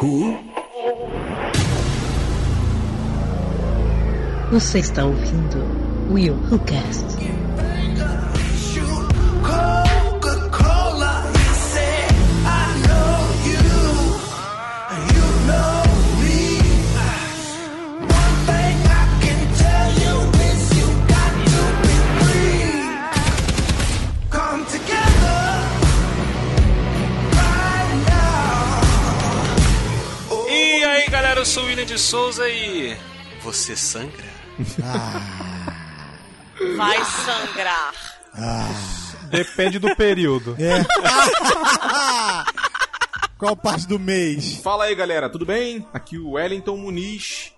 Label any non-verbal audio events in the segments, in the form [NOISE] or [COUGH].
Who? Você está ouvindo Will Who Cast. Sangra? Vai sangrar. Depende do período. É. [LAUGHS] Qual parte do mês? Fala aí, galera, tudo bem? Aqui o Wellington Muniz.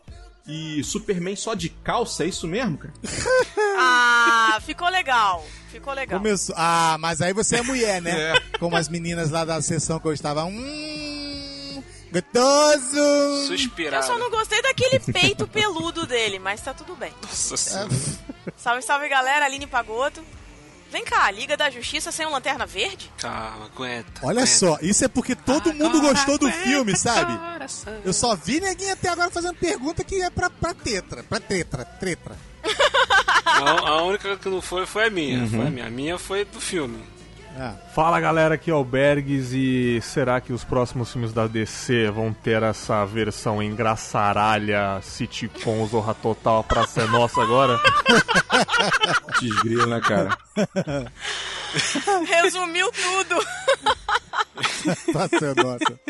E Superman só de calça, é isso mesmo, cara? [LAUGHS] Ah, ficou legal. Ficou legal. Começou. Ah, mas aí você é mulher, né? [LAUGHS] É. Como as meninas lá da sessão que eu estava. Hum, gostoso! Suspirado. Eu só não gostei daquele peito peludo dele, mas tá tudo bem. Nossa senhora. Salve, salve galera, Aline Pagoto. Vem cá, Liga da Justiça sem lanterna verde? Calma, aguenta. Olha aguenta. só, isso é porque todo mundo Agora gostou do aguenta, filme, sabe? coração. Eu só vi neguinho até agora fazendo pergunta que é pra, pra tetra. Pra tetra, tretra. A, a única que não foi foi a minha. Uhum. Foi a minha. A minha foi do filme. Ah, Fala galera, aqui é o Bergs e será que os próximos filmes da DC vão ter essa versão engraçaralha, sitcom, zorra total pra ser nossa agora? [LAUGHS] Desgrilo, né, cara? Resumiu tudo. [LAUGHS] tá sendo nossa.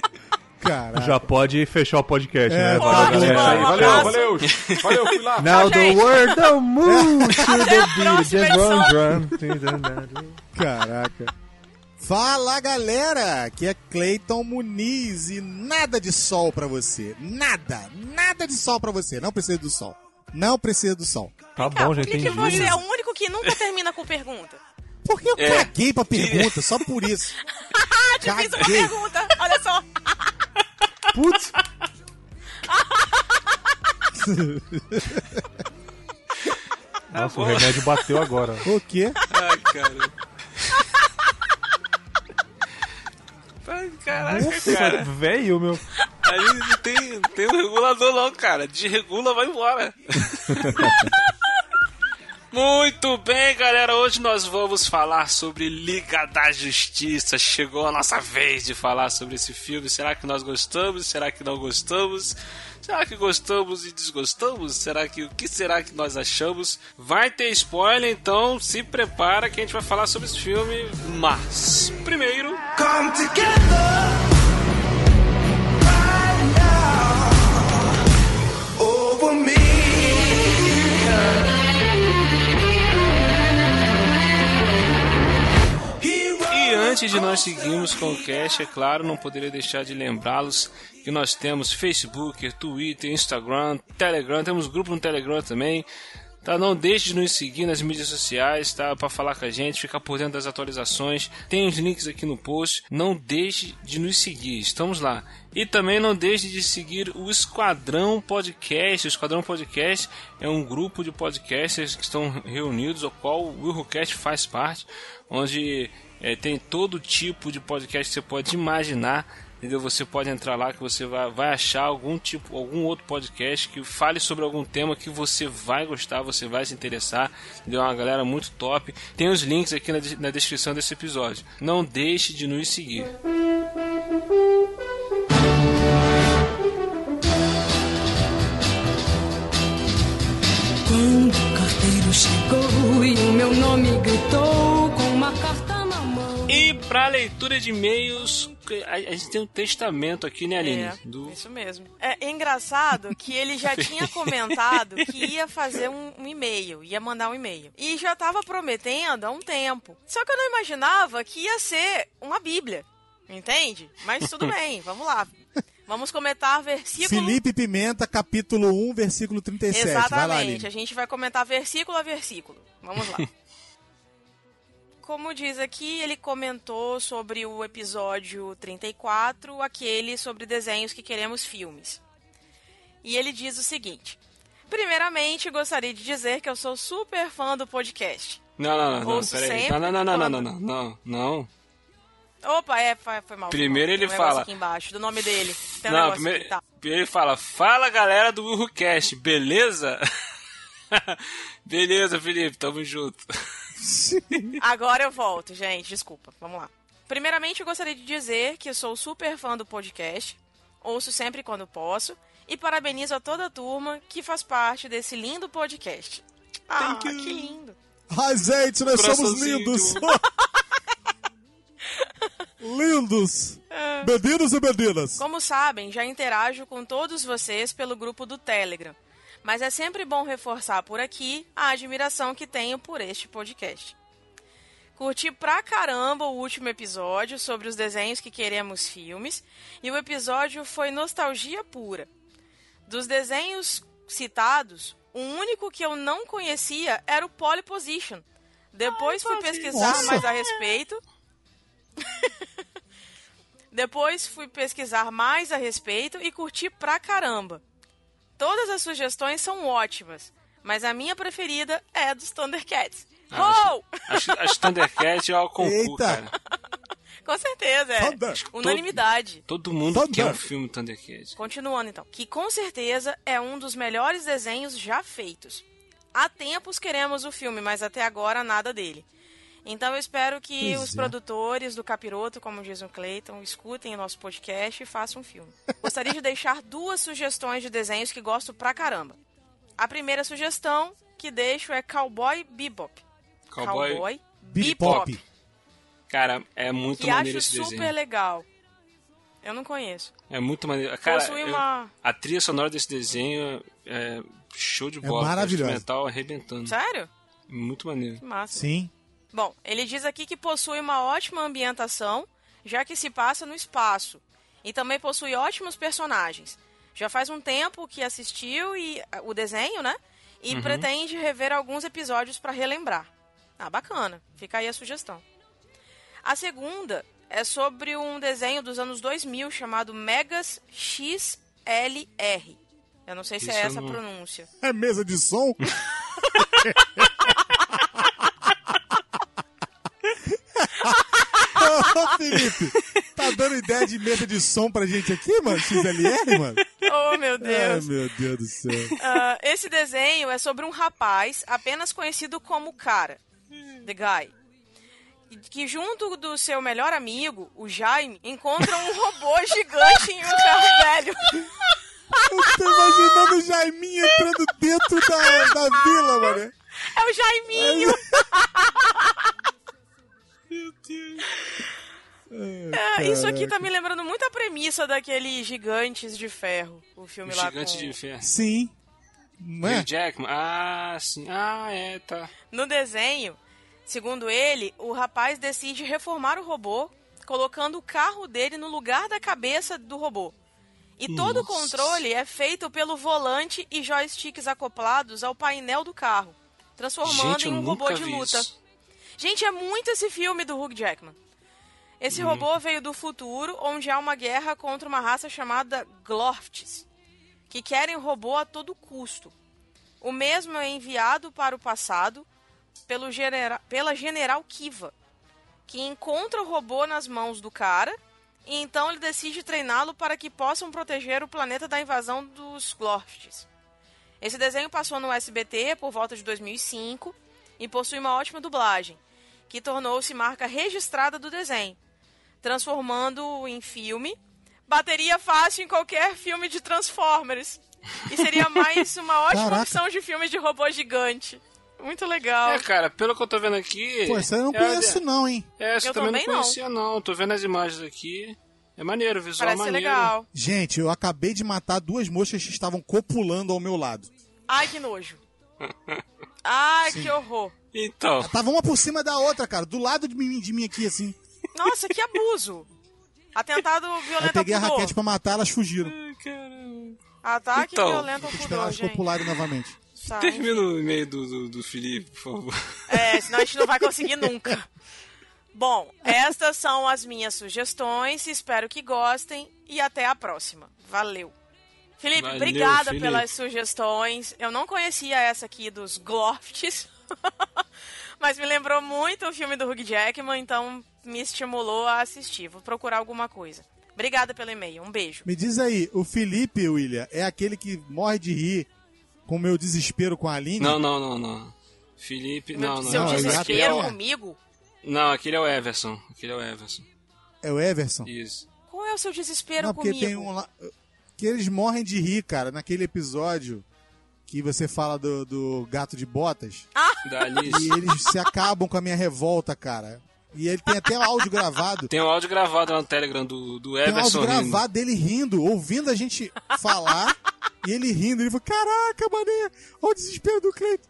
Caraca. Já pode fechar o podcast, É, né? pode, Valeu, É Um valeu, valeu. Valeu, fui lá. [LAUGHS] Now the gente. world don't move to the beat, just one drum. [LAUGHS] Caraca. Fala galera, aqui é Cleiton Muniz e nada de sol pra você. Nada, nada de sol pra você. Não precisa do sol. Não precisa do sol. Tá Cara, bom, já por que, você é o único que nunca termina com pergunta? Porque eu É. caguei pra pergunta, só por isso. Te fiz uma Caguei. pergunta. Olha só. [LAUGHS] Putz, [LAUGHS] nossa, o remédio bateu agora. O quê? Ai, cara. Ai, Caraca, Nossa, cara. velho, meu. Aí não tem, tem um regulador não, cara. Desregula, vai embora. [LAUGHS] Muito bem, galera. Hoje nós vamos falar sobre Liga da Justiça. Chegou a nossa vez de falar sobre esse filme. Será que nós gostamos? Será que não gostamos? Será que gostamos e desgostamos? Será que o que será que nós achamos? Vai ter spoiler, então se prepara que a gente vai falar sobre esse filme. Mas primeiro, Come together antes de nós seguirmos com o cast, é claro, não poderia deixar de lembrá-los que nós temos Facebook, Twitter, Instagram, Telegram, temos grupo no Telegram também. Tá, não deixe de nos seguir nas mídias sociais, tá? Para falar com a gente, ficar por dentro das atualizações. Tem os links aqui no post. Não deixe de nos seguir, estamos lá. E também não deixe de seguir o Esquadrão Podcast. O Esquadrão Podcast é um grupo de podcasters que estão reunidos, ao qual o Willcast faz parte, onde é, tem todo tipo de podcast que você pode imaginar. Entendeu? Você pode entrar lá que você vai, vai achar algum tipo, algum outro podcast que fale sobre algum tema que você vai gostar, você vai se interessar. Entendeu? É uma galera muito top. Tem os links aqui na, na descrição desse episódio. Não deixe de nos seguir. Quando o carteiro chegou e o meu nome gritou com uma carta. E para leitura de e-mails, a, a gente tem um testamento aqui, né, Aline? É, Do- isso mesmo. É engraçado que ele já [LAUGHS] tinha comentado que ia fazer um, um e-mail, ia mandar um e-mail. E já tava prometendo há um tempo. Só que eu não imaginava que ia ser uma bíblia. Entende? Mas tudo [LAUGHS] bem, vamos lá. Vamos comentar versículo. Felipe Pimenta, capítulo 1, versículo 37. Vai lá, Exatamente. Aline. A gente vai comentar versículo a versículo. Vamos lá. [LAUGHS] Como diz aqui, ele comentou sobre o episódio 34, aquele sobre desenhos que queremos filmes. E ele diz o seguinte: Primeiramente, gostaria de dizer que eu sou super fã do podcast. Não, não, não, não, peraí. Não, não, não, não, não, não, não, não. Opa, é, foi, mal. Primeiro ele um fala- aqui embaixo, do nome dele. Tem um Não, negócio primeiro, tá. ele fala, fala galera do WilhoCast, beleza? [LAUGHS] beleza, Felipe, tamo junto. [LAUGHS] Agora eu volto, gente, desculpa, vamos lá. Primeiramente, eu gostaria de dizer que eu sou super fã do podcast, ouço sempre quando posso, e parabenizo a toda a turma que faz parte desse lindo podcast. Ah, Thank you. que lindo. Ai, gente, nós somos lindos. [LAUGHS] lindos. É. Meninos e meninas. Como sabem, já interajo com todos vocês pelo grupo do Telegram, mas é sempre bom reforçar por aqui a admiração que tenho por este podcast. Curti pra caramba o último episódio sobre os desenhos que queremos filmes, e o episódio foi nostalgia pura. Dos desenhos citados, o único que eu não conhecia era o Pole Position. Depois fui pesquisar Nossa. mais a respeito. [LAUGHS] Depois fui pesquisar mais a respeito e curti pra caramba. Todas as sugestões são ótimas, mas a minha preferida é a dos Thundercats. Ah, Oh! Acho, acho que Thundercat é o concurso, Eita. cara. [LAUGHS] Com certeza, é. Thunder. Unanimidade. Todo mundo Thunder. quer um filme Thundercat. Continuando então, que com certeza é um dos melhores desenhos já feitos. Há tempos queremos o filme, mas até agora nada dele. Então eu espero que Pois os é. produtores do Capiroto, como diz o Clayton, escutem o nosso podcast e façam um filme. Gostaria de deixar duas sugestões de desenhos que gosto pra caramba. A primeira sugestão que deixo é Cowboy Bebop. Cowboy, Bebop. cara, é muito Que maneiro acho esse super desenho. legal. Eu não conheço. É muito maneiro. Cara, eu- uma- a trilha sonora desse desenho é show de É bola. cara. maravilhosa. instrumental arrebentando. Sério? Muito maneiro. Que massa. Sim. Bom, ele diz aqui que possui uma ótima ambientação, já que se passa no espaço. E também possui ótimos personagens. Já faz um tempo que assistiu e ah, o desenho, né? E pretende rever alguns episódios para relembrar. Ah, bacana. Fica aí a sugestão. A segunda é sobre um desenho dos anos 2000 chamado Megas XLR. Eu não sei se Isso é essa a não- pronúncia. É mesa de som? [LAUGHS] [LAUGHS] Ô, Felipe, tá dando ideia de mesa de som pra gente aqui, mano? XLR, mano? Oh, meu Ai, Deus. meu Deus do céu. Ah, esse desenho é sobre um rapaz apenas conhecido como Cara, The Guy, que junto do seu melhor amigo, o Jaime, encontra um robô gigante em um carro velho. Eu tô imaginando o Jaiminho entrando dentro da, da vila, mano. É o Jaiminho! É, isso aqui tá me lembrando muito a premissa daquele Gigantes de Ferro, o filme O lá Gigante com... de Ferro. Sim. É? Hugh Jackman. Ah, sim. Ah, é, tá. No desenho, segundo ele, o rapaz decide reformar o robô, colocando o carro dele no lugar da cabeça do robô. E todo o controle é feito pelo volante e joysticks acoplados ao painel do carro, transformando Gente, em um robô de luta. isso. Gente, é muito esse filme do Hugh Jackman. Esse robô veio do futuro, onde há uma guerra contra uma raça chamada Glorfts, que querem o robô a todo custo. O mesmo é enviado para o passado pelo genera pela General Kiva, que encontra o robô nas mãos do cara e então ele decide treiná-lo para que possam proteger o planeta da invasão dos Glorfts. Esse desenho passou no SBT por volta de 2005 e possui uma ótima dublagem, que tornou-se marca registrada do desenho, transformando-o em filme. Bateria fácil em qualquer filme de Transformers. E seria mais uma [LAUGHS] ótima Caraca. opção de filmes de robô gigante. Muito legal. É, cara, pelo que eu tô vendo aqui. Pô, isso eu não é, conheço não, hein? É, Eu também não também não. conhecia, não. Tô vendo as imagens aqui. É maneiro, o visual Parece maneiro. legal. Gente, eu acabei de matar duas moscas que estavam copulando ao meu lado. Ai, que nojo. [LAUGHS] Ai, que horror. Então, Tava uma por cima da outra, cara, do lado de mim, de mim aqui, assim. Nossa, que abuso. Atentado violento peguei a raquete pra matar, elas fugiram. Ataque Então, violento ao pudor, elas gente. novamente. Tá, termina o e-mail do, do, do Felipe, por favor. É, senão a gente não vai conseguir nunca. Bom, estas são as minhas sugestões, espero que gostem e até a próxima. Valeu. Felipe, Valeu, obrigada Felipe. pelas sugestões. Eu não conhecia essa aqui dos Glorfts, [LAUGHS] mas me lembrou muito o filme do Hugh Jackman, então me estimulou a assistir. Vou procurar alguma coisa. Obrigada pelo e-mail. Um beijo. Me diz aí, o Felipe, William, é aquele que morre de rir com o meu desespero com a Aline? Não, não, não, não. Felipe, não, não. Seu não, desespero até- comigo? Não, aquele é o Everson. Aquele é o Everson. É o Everson? Isso. Qual é o seu desespero Não, porque comigo? tem um lá. Que eles morrem de rir, cara, naquele episódio que você fala do, do gato de botas. Da Alice. E eles se acabam com a minha revolta, cara. E ele tem até áudio gravado. Tem um áudio gravado lá no Telegram do, do Tem um áudio Everson. rindo. gravado dele rindo, ouvindo a gente falar e ele rindo. Ele falou: Caraca, mané, olha o desespero do Cleiton.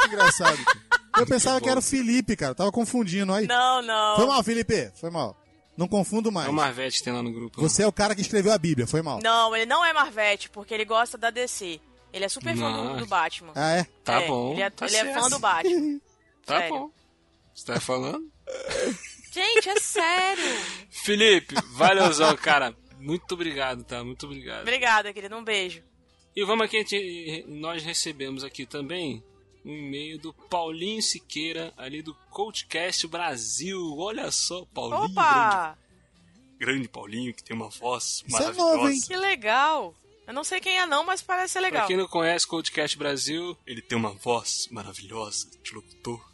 Que engraçado. cara. Eu pensava que era o Felipe, cara. Tava confundindo aí. Não, não. Foi mal, Felipe. Foi mal. Não confundo mais. É o Marvete que tem lá no grupo. Você é o cara que escreveu a Bíblia. Foi mal. Não, ele não é Marvete, porque ele gosta da DC. Ele é super fã Não. do, do Batman. Ah, é? Tá É, bom. Ele é, tá ele é fã do Batman. [LAUGHS] Tá Sério. bom. Você tá falando? Gente, é sério. [LAUGHS] Felipe, valeuzão, cara. Muito obrigado, tá? Muito obrigado. Obrigada, querido. Um beijo. E vamos aqui, gente- nós recebemos aqui também um e-mail do Paulinho Siqueira, ali do Coachcast Brasil. Olha só, Paulinho, grande, Opa! grande Paulinho, que tem uma voz Isso é maravilhosa. novo, hein? Que legal. Eu não sei quem é não, mas parece ser Pra legal. quem não conhece Coachcast Brasil, ele tem uma voz maravilhosa de locutor.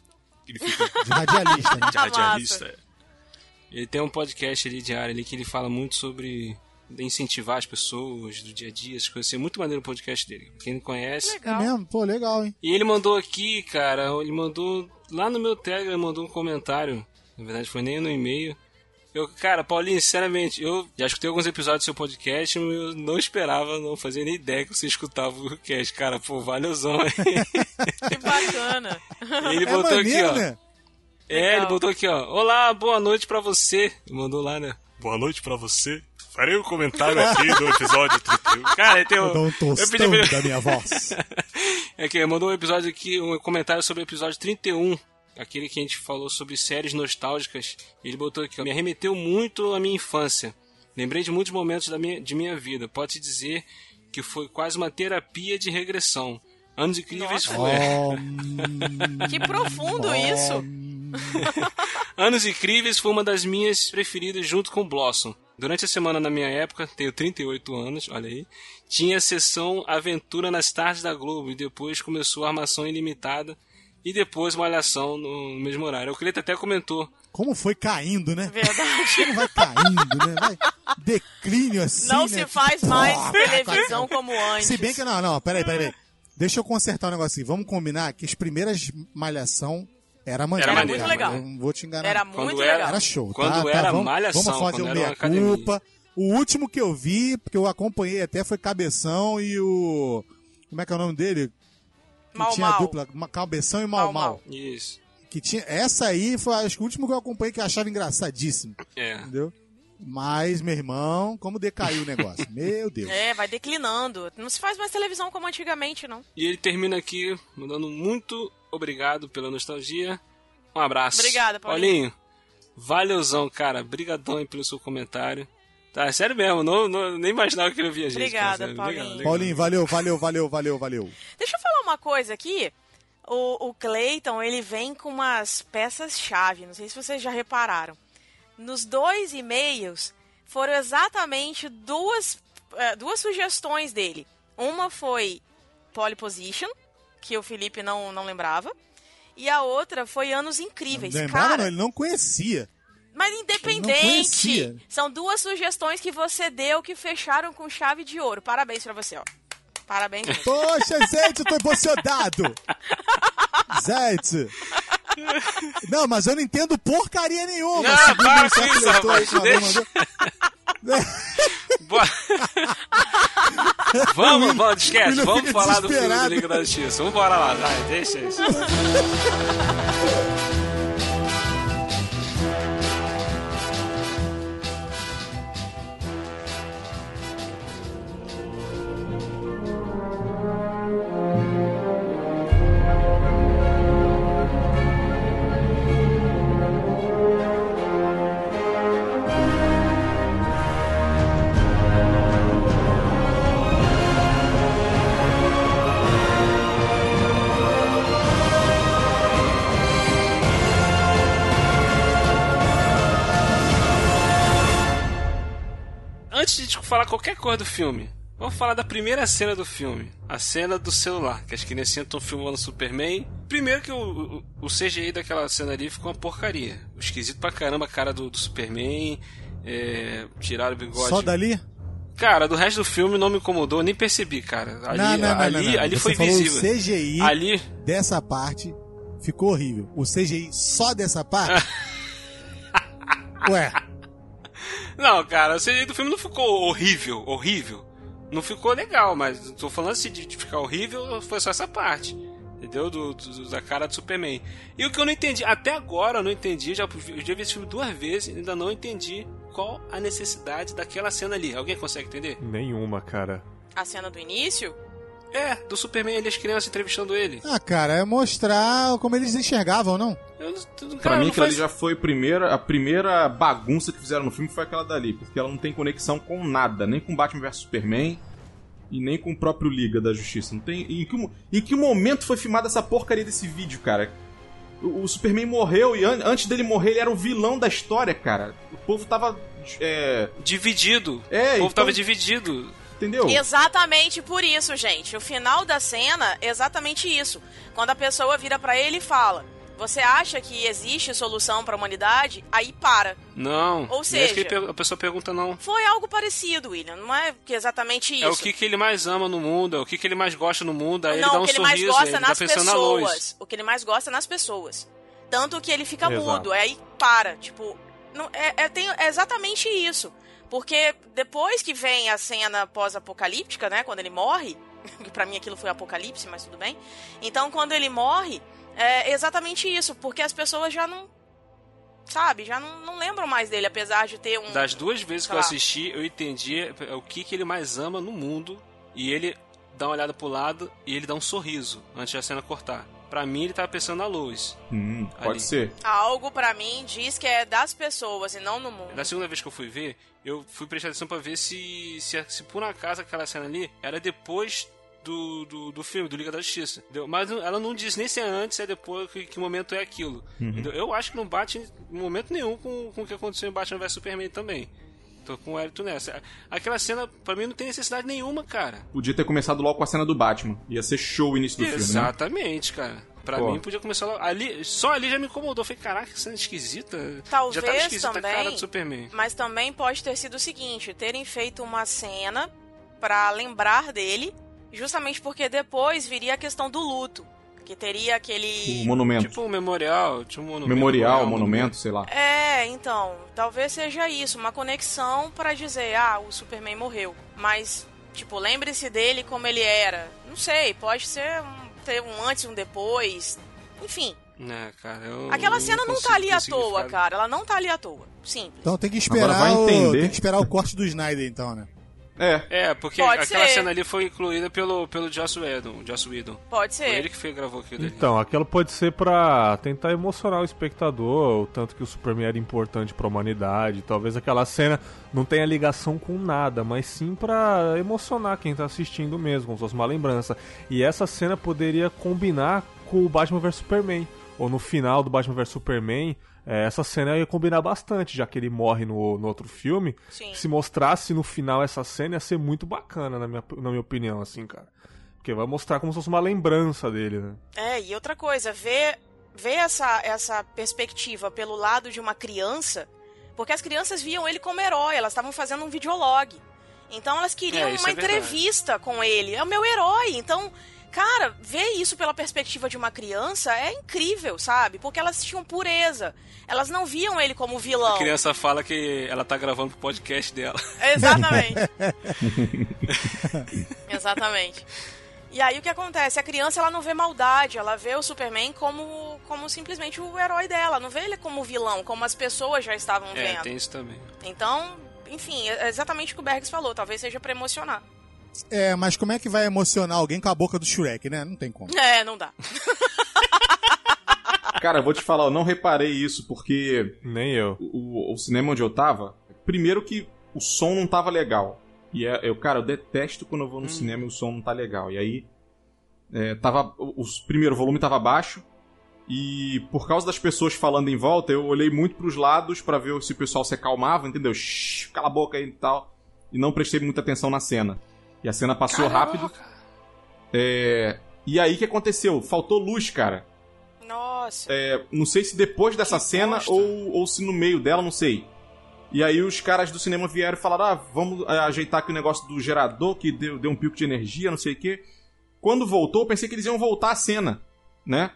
Ele fica [LAUGHS] De radialista, né? de radialista. Ele tem um podcast ali diário ali que ele fala muito sobre incentivar as pessoas do dia a dia, as coisas assim. É muito maneiro o podcast dele. Quem não conhece. É Legal. mesmo? Pô, legal, hein? E ele mandou aqui, cara, ele mandou lá no meu Telegram, ele mandou um comentário. Na verdade, foi nem no e-mail. Eu, cara, Paulinho, sinceramente, eu já escutei alguns episódios do seu podcast, mas eu não esperava, não fazia nem ideia que você escutava o cast. Cara, pô, valeuzão. [LAUGHS] Que bacana. ele É botou maneiro, aqui, ó. né? É, ele Legal. botou aqui, ó. Olá, boa noite pra você. Ele mandou lá, né? Boa noite pra você. Farei um comentário aqui do episódio 31. Cara, ele tem um eu pedi tostão pra ele- da minha voz. [LAUGHS] É que ele mandou um episódio aqui, um comentário sobre o episódio 31. Aquele que a gente falou sobre séries nostálgicas. Ele botou aqui. Me arremeteu muito à minha infância. Lembrei de muitos momentos da minha, de minha vida. Pode dizer que foi quase uma terapia de regressão. Anos incríveis Nossa. foi. [LAUGHS] [LAUGHS] Que profundo isso. [LAUGHS] Anos Incríveis foi uma das minhas preferidas junto com Blossom. Durante a semana na minha época, tenho 38 anos, olha aí, tinha a sessão Aventura nas tardes da Globo e depois começou a Armação Ilimitada e depois Malhação no mesmo horário. O Cleiton até comentou. como foi caindo, né? Verdade. Como vai caindo, né? Vai declínio assim, Não né? se faz mais Porra, televisão como antes. Se bem que não, não, peraí, peraí. Deixa eu consertar um negocinho. Vamos combinar que as primeiras malhação era maneiro. Era muito legal. Não vou te enganar. Era muito Quando era- legal. Era show, Quando tá? era tá, vamos, malhação, vamos fazer quando o era uma meia academia. culpa. O último que eu vi, porque eu acompanhei até, foi Cabeção e o... Como é que é o nome dele? Que Mal, tinha a mal. dupla, Ma- Cabeção e Mal Mal, Mal. Mal. Isso. Que tinha, essa aí foi acho que o último que eu acompanhei que eu achava engraçadíssimo, É. entendeu? Mas, meu irmão, como decaiu o negócio. [LAUGHS] meu Deus. É, vai declinando. Não se faz mais televisão como antigamente, não. E ele termina aqui mandando muito obrigado pela nostalgia. Um abraço. Obrigada, Paulinho. Paulinho. Valeuzão, cara. Brigadão aí pelo seu comentário. Tá, sério mesmo, não, não- nem imaginava que ele ouvia a gente. Obrigada, cara. Paulinho. Legal, legal. Paulinho, valeu, valeu, valeu, valeu, valeu. Deixa eu falar uma coisa aqui. O, o Clayton, ele vem com umas peças-chave. Não sei se vocês já repararam. Nos dois e-mails foram exatamente duas, eh, duas sugestões dele. Uma foi Pole Position, que o Felipe não, não lembrava. E a outra foi Anos Incríveis. Lembrava, Cara, não, ele não conhecia. Mas não independente, são duas sugestões que você deu que fecharam com chave de ouro. Parabéns pra você, ó. Parabéns. mesmo. Poxa, gente, eu tô emocionado. [LAUGHS] gente. Não, mas eu não entendo porcaria nenhuma. Não, segundo para o com isso, rapaz, deixa. mandou. Bora. [LAUGHS] vamos, vamos, esquece. Vamos falar do filme do. Liga da Justiça. Vamos bora lá, vai, deixa isso. [LAUGHS] falar qualquer coisa do filme, vamos falar da primeira cena do filme. A cena do celular, que as criancinhas estão filmando Superman. Primeiro que o, o, o CGI daquela cena ali ficou uma porcaria. Esquisito pra caramba a cara do, do Superman. É, tiraram o bigode. Só dali? Cara, do resto do filme não me incomodou, nem percebi, cara. Ali, não, não, ali, não, ali Você foi visível. O CGI Ali, dessa parte ficou horrível. O CGI só dessa parte? [LAUGHS] Ué, Não, cara, o CGI do filme não ficou horrível, horrível. Não ficou legal, mas tô falando assim de, de ficar horrível, foi só essa parte. Entendeu? Do, do- da cara do Superman. E o que eu não entendi, até agora eu não entendi, já, eu já vi esse filme duas vezes e ainda não entendi qual a necessidade daquela cena ali. Alguém consegue entender? Nenhuma, cara. A cena do início? É, do Superman e as crianças entrevistando ele. ah, cara, é mostrar como eles enxergavam, não? Eu, não- Pra cara, mim, aquilo faz- ali já foi a primeira, a primeira bagunça que fizeram no filme foi aquela dali, porque ela não tem conexão com nada, nem com Batman vs Superman e nem com o próprio Liga da Justiça. Não tem. Em que, em que momento foi filmada essa porcaria desse vídeo, cara? O, o Superman morreu e an- antes dele morrer ele era o vilão da história, cara. O povo tava. É. Dividido. É, o povo então- tava dividido. Entendeu? Exatamente por isso, gente. O final da cena é exatamente isso. Quando a pessoa vira pra ele e fala: Você acha que existe solução pra humanidade? Aí para. Não. Ou é seja- ele a pessoa pergunta, não. Foi algo parecido, William. Não é que exatamente isso. É o que, que ele mais ama no mundo, é o que, que ele mais gosta no mundo, aí ele não, dá um o que ele mais sorriso, gosta ele é nas tá pensando na luz. pessoas. O que ele mais gosta é nas pessoas. Tanto que ele fica Exato. mudo, aí para. Tipo, não, é, é, tem- é exatamente isso. Porque depois que vem a cena pós-apocalíptica, né? Quando ele morre, [LAUGHS] que pra mim aquilo foi apocalipse, mas tudo bem. Então, quando ele morre, é exatamente isso. Porque as pessoas já não. Sabe? Já não, não lembram mais dele, apesar de ter um. Das duas vezes que eu Tá. assisti, eu entendi o que, que ele mais ama no mundo, e ele dá uma olhada pro lado e ele dá um sorriso antes da cena cortar. Pra mim, ele tava pensando na luz. Hum, pode ser. Algo pra mim diz que é das pessoas e não no mundo. Na segunda vez que eu fui ver, eu fui prestar atenção pra ver se, se, se por um acaso aquela cena ali era depois do, do, do filme, do Liga da Justiça. Entendeu? Mas ela não diz nem se é antes, se é depois, que, que momento é aquilo. Entendeu? Eu acho que não bate em momento nenhum com, com o que aconteceu em Batman vs Superman também. Tô com o Hélito nessa. Aquela cena, pra mim, não tem necessidade nenhuma, cara. Podia ter começado logo com a cena do Batman. Ia ser show o início do filme, né? Exatamente, cara. Pra Pô. mim podia começar logo. Ali, só ali já me incomodou. Falei, caraca, que cena esquisita. Talvez já tava esquisita também. a cara do Superman. Mas também pode ter sido o seguinte: terem feito uma cena pra lembrar dele, justamente porque depois viria a questão do luto. Que teria aquele. O monumento. Tipo um memorial, tipo um monumento. Memorial, monumento, sei lá. É, então, talvez seja isso, uma conexão pra dizer, ah, o Superman morreu. Mas, tipo, lembre-se dele como ele era. Não sei, pode ser um, ter um antes e um depois. Enfim, É, cara, eu aquela cena não consigo tá ali à toa, cara. Ela não tá ali à toa. Simples. Então tem que Agora esperar o, entender. tem que esperar o corte do Snyder, então, né? É. É, porque Pode aquela ser. cena ali foi incluída pelo, pelo Joss Whedon. Joss Whedon. Pode Foi ser. ele que fez, gravou aquilo ali. Então, aquilo pode ser pra tentar emocionar o espectador, o tanto que o Superman era importante pra humanidade. Talvez aquela cena não tenha ligação com nada, mas sim pra emocionar quem tá assistindo mesmo, se fosse uma lembrança. E essa cena poderia combinar com o Batman vs Superman. Ou no final do Batman vs Superman, eh, essa cena ia combinar bastante, já que ele morre no, no outro filme. Sim. Se mostrasse no final essa cena, ia ser muito bacana, na minha, na minha opinião, assim, cara. Porque vai mostrar como se fosse uma lembrança dele, né? É, e outra coisa, ver, ver essa, essa perspectiva pelo lado de uma criança, porque as crianças viam ele como herói, elas estavam fazendo um videolog. Então elas queriam É, uma é entrevista com ele. É o meu herói. Então, cara, ver isso pela perspectiva de uma criança é incrível, sabe? Porque elas tinham pureza. Elas não viam ele como vilão. A criança fala que ela tá gravando pro podcast dela. [LAUGHS] Exatamente. [LAUGHS] Exatamente. E aí o que acontece? A criança ela não vê maldade, ela vê o Superman como, como simplesmente o herói dela, não vê ele como vilão, como as pessoas já estavam É, vendo. tem isso também. Então, enfim, é exatamente o que o Bergs falou, talvez seja pra emocionar. É, mas como é que vai emocionar alguém com a boca do Shrek, né? Não tem como. É, não dá. [LAUGHS] Cara, eu vou te falar, eu não reparei isso, porque Nem eu. o, o cinema onde eu tava, primeiro que o som não tava legal. E é, eu, cara, eu detesto quando eu vou no cinema e o som não tá legal. E aí, é, tava, o, o primeiro volume tava baixo, e por causa das pessoas falando em volta, eu olhei muito pros lados pra ver se o pessoal se acalmava, entendeu? Shhh, cala a boca aí e tal. e não prestei muita atenção na cena. E a cena passou Caramba, rápido. É, E aí o que aconteceu? Faltou luz, cara. Nossa. É, não sei se depois dessa Que cena bosta. ou, ou se no meio dela, não sei. E aí os caras do cinema vieram e falaram: ah, vamos é, ajeitar aqui o negócio do gerador que deu, deu um pico de energia, não sei o quê. Quando voltou, eu pensei que eles iam voltar a cena, né?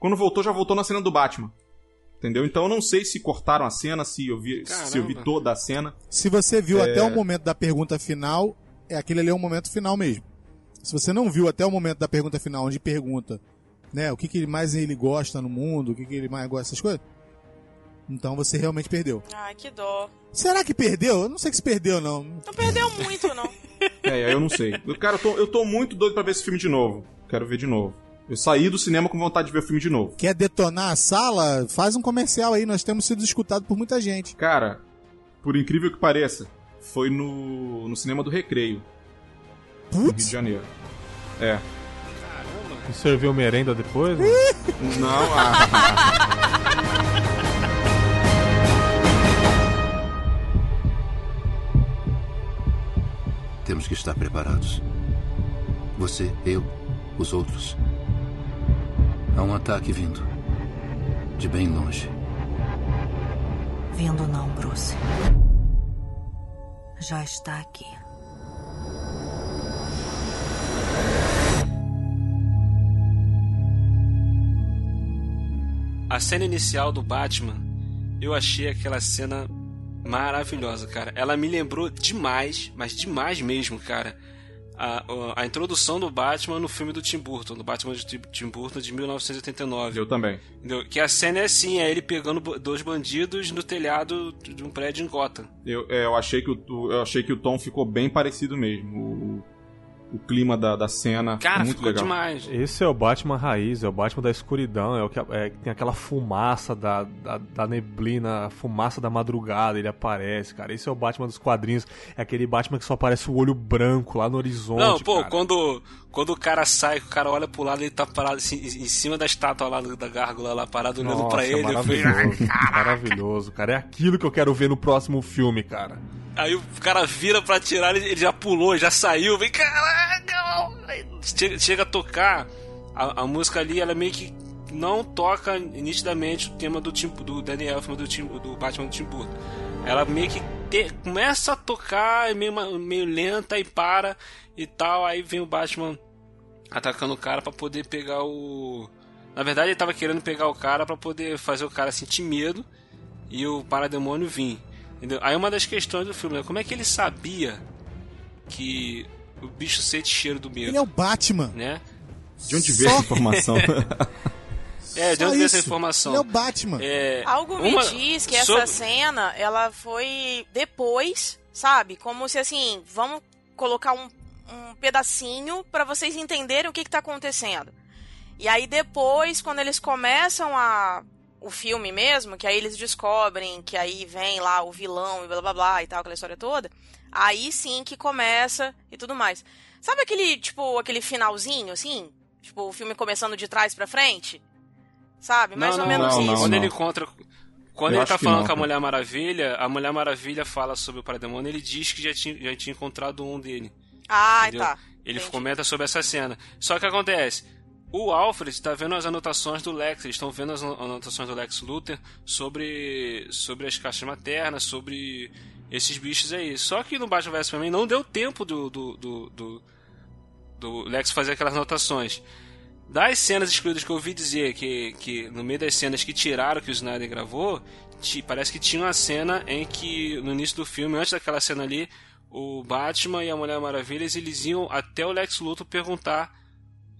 Quando voltou, já voltou na cena do Batman. Entendeu? Então eu não sei se cortaram a cena, se eu vi, se eu vi toda a cena. Se você viu É. até o momento da pergunta final, é aquele ali é o momento final mesmo. Se você não viu até o momento da pergunta final, onde pergunta, né, o que, que mais ele gosta no mundo, o que, que ele mais gosta, essas coisas, então você realmente perdeu. Ai, que dó. Será que perdeu? Eu não sei que se perdeu, não. Não perdeu muito, não. [LAUGHS] É, eu não sei. Eu- Cara, eu tô, eu tô muito doido pra ver esse filme de novo. Quero ver de novo. Eu saí do cinema com vontade de ver o filme de novo. Quer detonar a sala? Faz um comercial aí, nós temos sido escutados por muita gente. Cara, por incrível que pareça, foi no, no cinema do Recreio, no Rio de Putz, Janeiro. É. E serviu merenda depois? né? [LAUGHS] Não, ah, [LAUGHS] Temos que estar preparados. Você, eu, os outros. Há um ataque vindo. De bem longe. Vindo não, Bruce. Já está aqui. A cena inicial do Batman, eu achei aquela cena maravilhosa, cara. Ela me lembrou demais, mas demais mesmo, cara. A, a, introdução do Batman no filme do Tim Burton, do Batman de Tim- Burton de 1989. eu também. Entendeu? Que a cena é assim, é ele pegando dois bandidos no telhado de um prédio em Gotham. Eu, é, eu, achei que o, o- eu achei que o tom ficou bem parecido mesmo. O, o clima da, da cena. Cara, é muito ficou legal. demais. Esse é o Batman raiz, é o Batman da escuridão, é o que é, que tem aquela fumaça da, da, da neblina, a fumaça da madrugada, ele aparece, cara. Esse é o Batman dos quadrinhos, é aquele Batman que só aparece o olho branco lá no horizonte. Não, pô, cara. quando, quando o cara sai, o cara olha pro lado, ele tá parado assim, em cima da estátua lá da gárgula lá, parado olhando Nossa, pra é ele. eu falei, maravilhoso, maravilhoso, cara. É aquilo que eu quero ver no próximo filme, cara. Aí o cara vira pra atirar, ele já pulou, já saiu, vem, caraca! Chega, chega a tocar, a, a música ali, ela meio que não toca nitidamente o tema do, do Danny Elfman, do, do Batman do Tim Burton. Ela meio que te- começa a tocar, é meio, meio lenta e para e tal, aí vem o Batman atacando o cara pra poder pegar o... Na verdade ele tava querendo pegar o cara pra poder fazer o cara sentir medo e o parademônio vir. Entendeu? Aí uma das questões do filme, né? Como é que ele sabia que o bicho sente cheiro do medo, Ele é o Batman. né? De onde veio Só- essa informação? [LAUGHS] É, de onde veio essa informação? Ele é o Batman. É, Algo me uma- diz que essa sobre- cena, ela foi depois, sabe? Como se assim, vamos colocar um, um pedacinho pra vocês entenderem o que, que tá acontecendo. E aí depois, quando eles começam a o filme mesmo, que aí eles descobrem que aí vem lá o vilão e blá blá blá e tal, aquela história toda, aí sim que começa e tudo mais. Sabe aquele, tipo, aquele finalzinho, assim? Tipo, o filme começando de trás pra frente? Sabe? Mais não, ou não, menos não, isso. não, Quando não. ele encontra. Quando Eu ele tá falando não, com a. Mulher Maravilha, a Mulher Maravilha fala sobre o parademônio ele diz que já tinha, já tinha encontrado um dele. Ah, entendeu? tá. Ele Entendi. comenta sobre essa cena. Só que acontece, o Alfred tá vendo as anotações do Lex, eles estão vendo as anotações do Lex Luthor sobre, sobre as caixas maternas, sobre esses bichos aí. Só que no Batman vs Superman não deu tempo do, do, do, do, do Lex fazer aquelas anotações. Das cenas excluídas que eu ouvi dizer que, que no meio das cenas que tiraram que o Snyder gravou, parece que tinha uma cena em que no início do filme, antes daquela cena ali, o Batman e a Mulher Maravilha eles iam até o Lex Luthor perguntar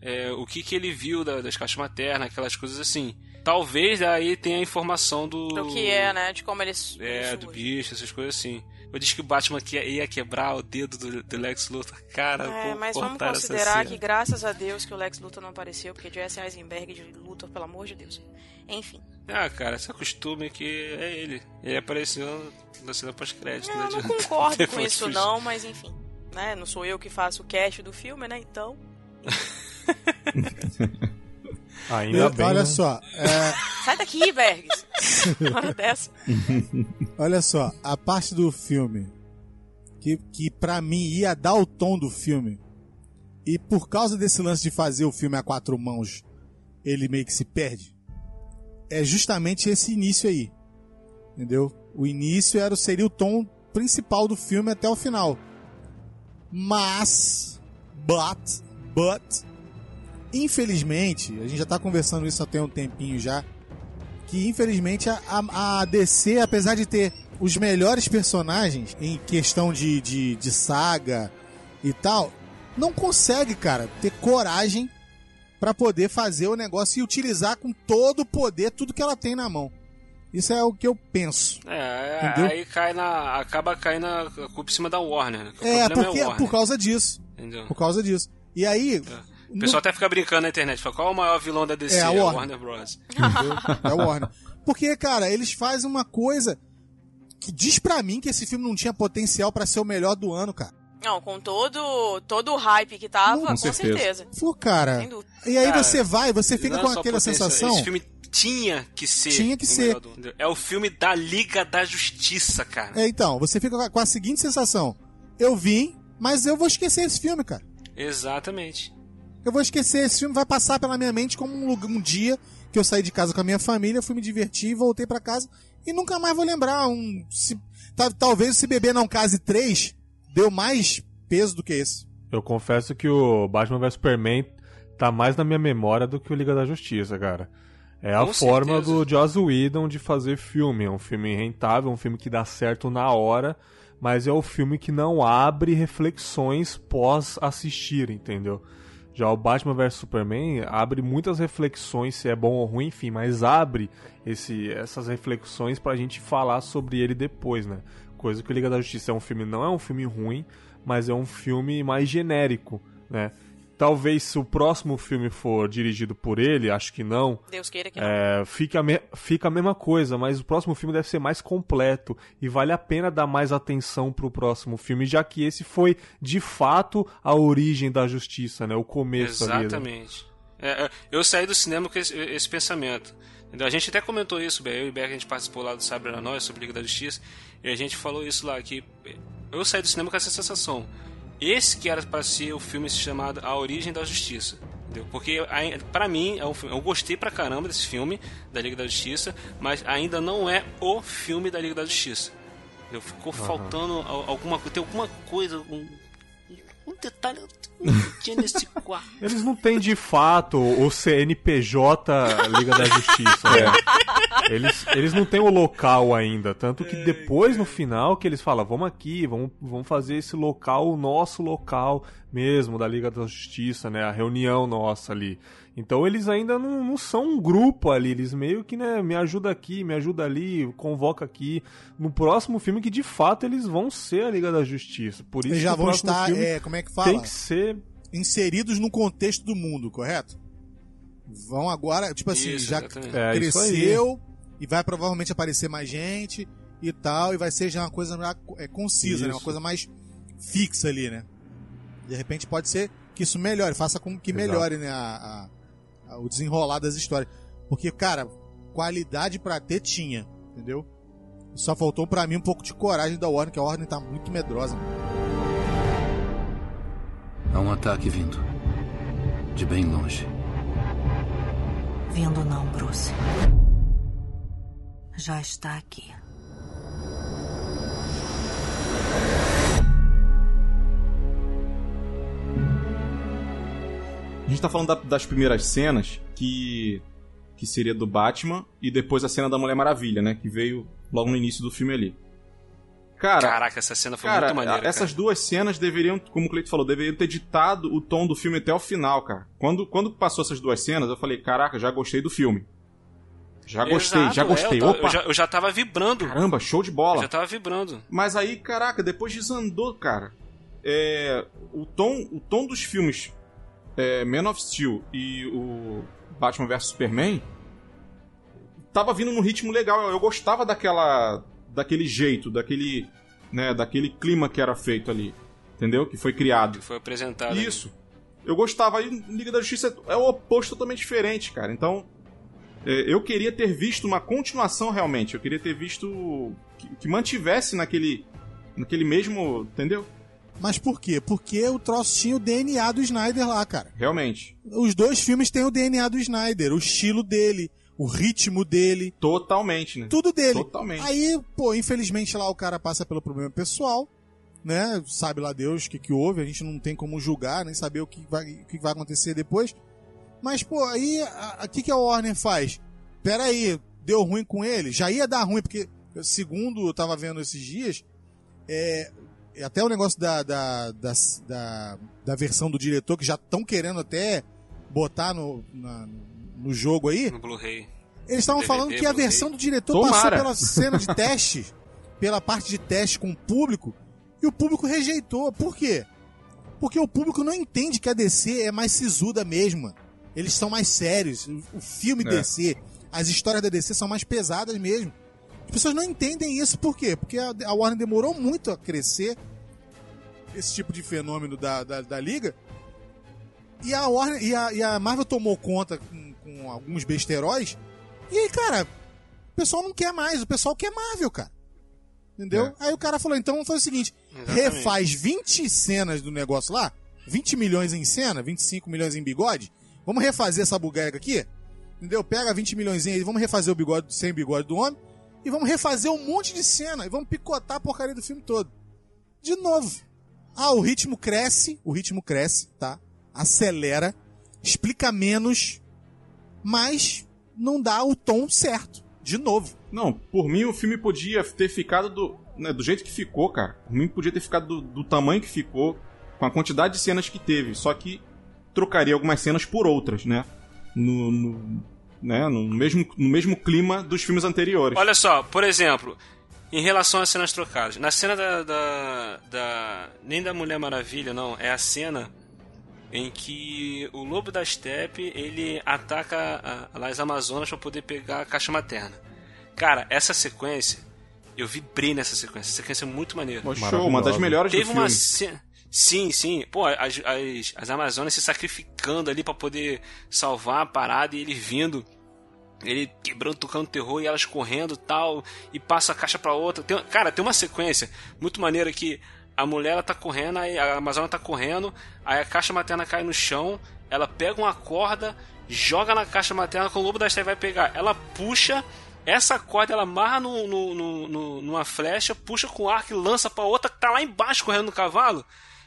é, o que, que ele viu da- das caixas maternas, aquelas coisas assim. Talvez daí tenha a informação do. Do que é, né? De como eles. É, do bicho, essas coisas assim. Eu disse que o Batman ia quebrar o dedo do, do Lex Luthor. Cara, É, mas vamos considerar que graças a Deus que o Lex Luthor não apareceu, porque Jesse Eisenberg de Luthor, pelo amor de Deus. Enfim. Ah, cara, se acostume que é ele. Ele apareceu na cena pós-crédito. Eu né, não de- concordo [LAUGHS] com isso não, mas enfim. Né? Não sou eu que faço o cast do filme, né? Então. [LAUGHS] [LAUGHS] Ainda Eu- bem. olha né? só, é, Sai daqui, Bergs! [LAUGHS] Uma hora dessa. olha só, a parte do filme que, que para mim ia dar o tom do filme. E por causa desse lance de fazer o filme a quatro mãos, ele meio que se perde. É justamente esse início aí. Entendeu? O início era seria o tom principal do filme até o final. Mas, but, but, infelizmente, a gente já tá conversando isso até um tempinho já, que infelizmente a, a, a DC, apesar de ter os melhores personagens em questão de, de, de saga e tal, não consegue, cara, ter coragem para poder fazer o negócio e utilizar com todo o poder tudo que ela tem na mão. Isso é o que eu penso. É, Entendeu? aí cai na. acaba caindo a culpa em cima da Warner. né? É, problema porque é Warner, por causa disso. Entendeu? Por causa disso. E aí, O pessoal até fica brincando na internet. Fala, qual é o maior vilão da DC? É, a É Warner. Warner Bros. [LAUGHS] Entendeu? É o Warner. Porque, cara, eles fazem uma coisa que diz pra mim que esse filme não tinha potencial pra ser o melhor do ano, cara. Não, com todo, todo o hype que tava, Com com, certeza. certeza. Pô, cara. E aí Cara, você vai, você fica com aquela sensação. Esse filme tinha que ser. Tinha que ser. do-? É o filme da Liga da Justiça, cara. É, então, você fica com a- com a seguinte sensação. Eu vim, mas eu vou esquecer esse filme, cara. Exatamente. Eu vou esquecer esse filme, vai passar pela minha mente como um, lugar- um dia que eu saí de casa com a minha família, fui me divertir, voltei pra casa e nunca mais vou lembrar. Um, se- ta- talvez se Bebê Não Case 3 deu mais peso do que esse. Eu confesso que o Batman vs Superman tá mais na minha memória do que o Liga da Justiça, cara. É a Com forma certeza. do Joss Whedon de fazer filme. É um filme rentável, um filme que dá certo na hora, mas é o filme que não abre reflexões pós assistir, entendeu? Já o Batman vs Superman abre muitas reflexões, se é bom ou ruim, enfim, mas abre esse, essas reflexões pra gente falar sobre ele depois, né? Coisa que o Liga da Justiça é um filme, não é um filme ruim, mas é um filme mais genérico, né? Talvez se o próximo filme for dirigido por ele, acho que não, Deus queira que não. é, fica, a me- fica a mesma coisa, mas o próximo filme deve ser mais completo e vale a pena dar mais atenção pro próximo filme, já que esse foi de fato a origem da justiça, né? O começo ali. né? Exatamente. É, é, eu saí do cinema com esse, esse pensamento. A gente até comentou isso, eu e o Beck, a gente participou lá do Sabre Nós sobre Liga da Justiça, e a gente falou isso lá, que eu saí do cinema com essa sensação. Esse que era para ser o filme chamado A Origem da Justiça. Entendeu? Porque pra mim, é um filme, eu gostei pra caramba desse filme da Liga da Justiça, mas ainda não é o filme da Liga da Justiça. entendeu? Ficou faltando al- alguma coisa, tem alguma coisa, um, um detalhe que não tinha nesse [LAUGHS] quarto. Eles não têm de fato o CNPJ Liga da Justiça, né? [LAUGHS] Eles, eles não têm o local ainda. Tanto que depois, no final, que eles falam, vamos aqui, vamos, vamos fazer esse local, o nosso local mesmo, da Liga da Justiça, né? A reunião nossa ali. Então eles ainda não, não são um grupo ali, eles meio que, né, me ajuda aqui, me ajuda ali, convoca aqui. No próximo filme que de fato eles vão ser a Liga da Justiça. Por isso Eles já vão estar, é, como é que fala? tem que ser Inseridos no contexto do mundo, correto? Vão agora, tipo assim, Isso, já. É, cresceu e vai provavelmente aparecer mais gente e tal, e vai ser já uma coisa é, concisa, né? Uma coisa mais fixa ali, né? De repente pode ser que isso melhore, faça com que Exato. melhore, né, a- a- o desenrolar das histórias. Porque, cara, qualidade pra ter tinha, entendeu? Só faltou pra mim um pouco de coragem da Warner, que a Warner tá muito medrosa. Há um ataque vindo. De bem longe. Vindo não, Bruce. Já está aqui. Gente tá falando da- das primeiras cenas que que seria do Batman e depois a cena da Mulher Maravilha, né, que veio logo no início do filme ali. Cara, Caraca, essa cena foi cara, muito maneira. essas cara. duas cenas deveriam, como o Cleito falou, deveriam ter ditado o tom do filme até o final, cara. Quando, quando passou essas duas cenas, eu falei, caraca, já gostei do filme. Já gostei, Exato, já é, gostei. eu, tava- Opa, eu, já, eu já tava vibrando. caramba, show de Eu bola. já tava vibrando. Mas aí, caraca, depois desandou, cara. É, o, tom, o tom dos filmes é, Man of Steel e o Batman vs Superman tava vindo num ritmo legal. Eu gostava daquela daquele jeito, daquele, né, daquele clima que era feito ali, entendeu? Que foi criado. Que foi apresentado. ali. Isso. Eu gostava. Aí Liga da Justiça é o oposto totalmente diferente, cara. Então, é, eu queria ter visto uma continuação realmente. Eu queria ter visto que, que mantivesse naquele Naquele mesmo. Entendeu? Mas por quê? Porque o troço tinha o DNA do Snyder lá, cara. Realmente. Os dois filmes têm o DNA do Snyder, o estilo dele, o ritmo dele, Totalmente, né? tudo dele. Totalmente. Aí, pô, infelizmente lá o cara passa pelo problema pessoal, né? Sabe lá Deus o que, que houve, a gente não tem como julgar, nem saber o que vai, o que vai acontecer depois. Mas, pô, aí, o que, que a Warner faz? Pera aí, deu ruim com ele? Já ia dar ruim, porque, segundo eu tava vendo esses dias, é, até o negócio da, da, da, da, da versão do diretor, que já estão querendo até botar no, na- no jogo aí, No Blu-ray. eles estavam falando que a versão do diretor passou Tomara. pela cena de teste, [LAUGHS] pela parte de teste com o público, e o público rejeitou. Por quê? Porque o público não entende que a DC é mais sisuda mesmo. Eles são mais sérios. O o filme É. DC, as histórias da DC são mais pesadas mesmo. As pessoas não entendem isso. Por quê? Porque a a Warner demorou muito a crescer esse tipo de fenômeno da, da, da liga. E a, Warner, e, a, e a Marvel tomou conta com, com alguns besteróis. E aí, cara, o pessoal não quer mais. O pessoal quer Marvel, cara. Entendeu? É. Aí o cara falou: então vamos fazer o seguinte: Exatamente. refaz 20 cenas do negócio lá, 20 milhões em cena, 25 milhões em bigode. Vamos refazer essa buguega aqui. Entendeu? Pega 20 milhões aí, vamos refazer o bigode sem bigode do homem. E vamos refazer um monte de cena. E vamos picotar a porcaria do filme todo. De novo. Ah, o ritmo cresce. O ritmo cresce, tá? Acelera. Explica menos. Mas não dá o tom certo. De novo. Não, por mim o filme podia ter ficado do, né, do jeito que ficou, cara. Por mim podia ter ficado do, do tamanho que ficou, com a quantidade de cenas que teve. Só que trocaria algumas cenas por outras, né? No, no- né, no, mesmo, no mesmo clima dos filmes anteriores. Olha só, por exemplo, em relação às cenas trocadas. Na cena da, da, da- Nem da Mulher Maravilha, não. É a cena em que o Lobo da Steppe ele ataca a, as Amazonas para poder pegar a caixa materna. Cara, essa sequência. Eu vibrei nessa sequência. Essa sequência é muito maneira. Show, uma das melhores Teve do uma filme. cena. Sim, sim. Pô, as, as, as Amazonas se sacrificando ali pra poder salvar a parada e ele vindo. Ele quebrando, tocando terror e elas correndo tal. E passa a caixa pra outra. Tem- cara, tem uma sequência muito maneira que a mulher ela tá correndo, aí a Amazônia tá correndo, aí a caixa materna cai no chão, ela pega uma corda, joga na caixa materna, quando o lobo da steppe vai pegar, ela puxa. Essa corda ela amarra no, no- no- no- numa flecha, puxa com arco e lança pra outra que tá lá embaixo correndo no cavalo.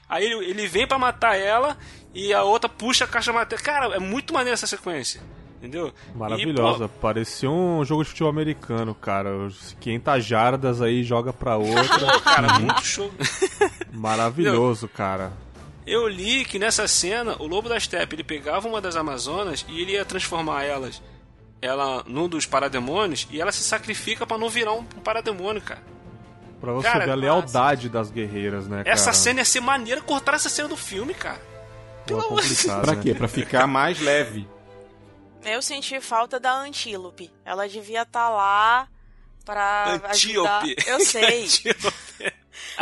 Aí ele, ele vem pra matar ela e a outra puxa a caixa materna. Cara, é muito maneira essa sequência. Entendeu? Maravilhosa. E, pô, Parecia um jogo de futebol americano, cara. Os 500 jardas aí joga pra outra. pô, [LAUGHS] cara, muito show. [LAUGHS] Maravilhoso, cara. Eu li que nessa cena o lobo da steppe ele pegava uma das amazonas e ele ia transformar elas ela num dos parademônios e ela se sacrifica pra não virar um parademônio, cara. Pra você Cara, ver a lealdade das guerreiras, né, Essa cara? cena ia ser maneira cortar essa cena do filme, cara. Pô, é complicado, Pra né? quê? Pra ficar mais leve. Eu senti falta da Antílope. Ela devia estar lá pra ajudar. Antíope. Eu sei, [LAUGHS] Antíope.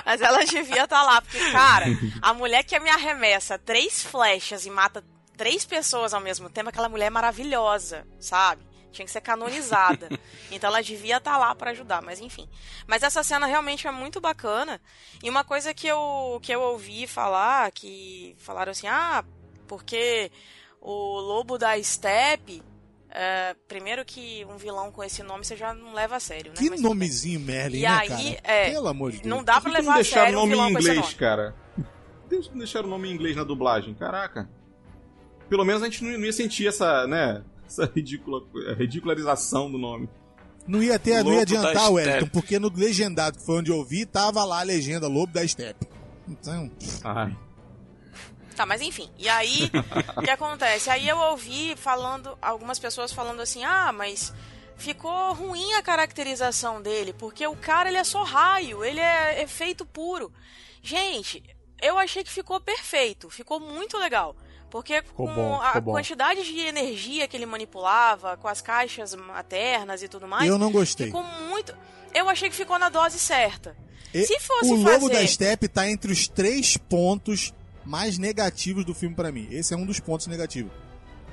mas ela devia estar lá. Porque, cara, a mulher que me arremessa três flechas e mata três pessoas ao mesmo tempo, aquela mulher é maravilhosa, sabe? Tinha que ser canonizada. [LAUGHS] Então ela devia estar lá pra ajudar, mas enfim. Mas essa cena realmente é muito bacana. E uma coisa que eu, que eu ouvi falar, que falaram assim, ah, porque o lobo da steppe. é, primeiro que um vilão com esse nome você já não leva a sério, né? Que Mas nomezinho Merlin, E né, aí, cara? é, Pelo amor de Deus. Não dá pra levar não a deixaram sério o um nome vilão em com esse inglês, nome. cara? Deus não deixaram o nome em inglês na dublagem, caraca. Pelo menos a gente não não ia sentir essa, né, essa ridícula, ridicularização do nome. Não ia ter, não Lobo ia da adiantar, Wellington, porque no legendado, que foi onde eu vi, tava lá a legenda Lobo da Steppe. Então, Ai. Tá, mas enfim. E aí, o que acontece? Aí eu ouvi falando, algumas pessoas falando assim: ah, mas ficou ruim a caracterização dele, porque o cara ele é só raio, ele é efeito puro. Gente, eu achei que ficou perfeito, ficou muito legal. Porque com bom, a ficou bom. quantidade de energia que ele manipulava, com as caixas maternas e tudo mais, eu não gostei. ficou muito. Eu achei que ficou na dose certa. E- Se fosse o Lobo fazer- da Steppe tá entre os três pontos mais negativos do filme pra mim. Esse é um dos pontos negativos.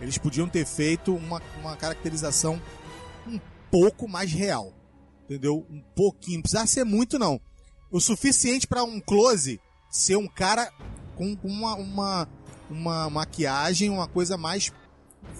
Eles podiam ter feito uma, uma caracterização um pouco mais real. Entendeu? Um pouquinho. Não precisava ser muito, não. O suficiente pra um close ser um cara com com uma, uma, uma maquiagem, uma coisa mais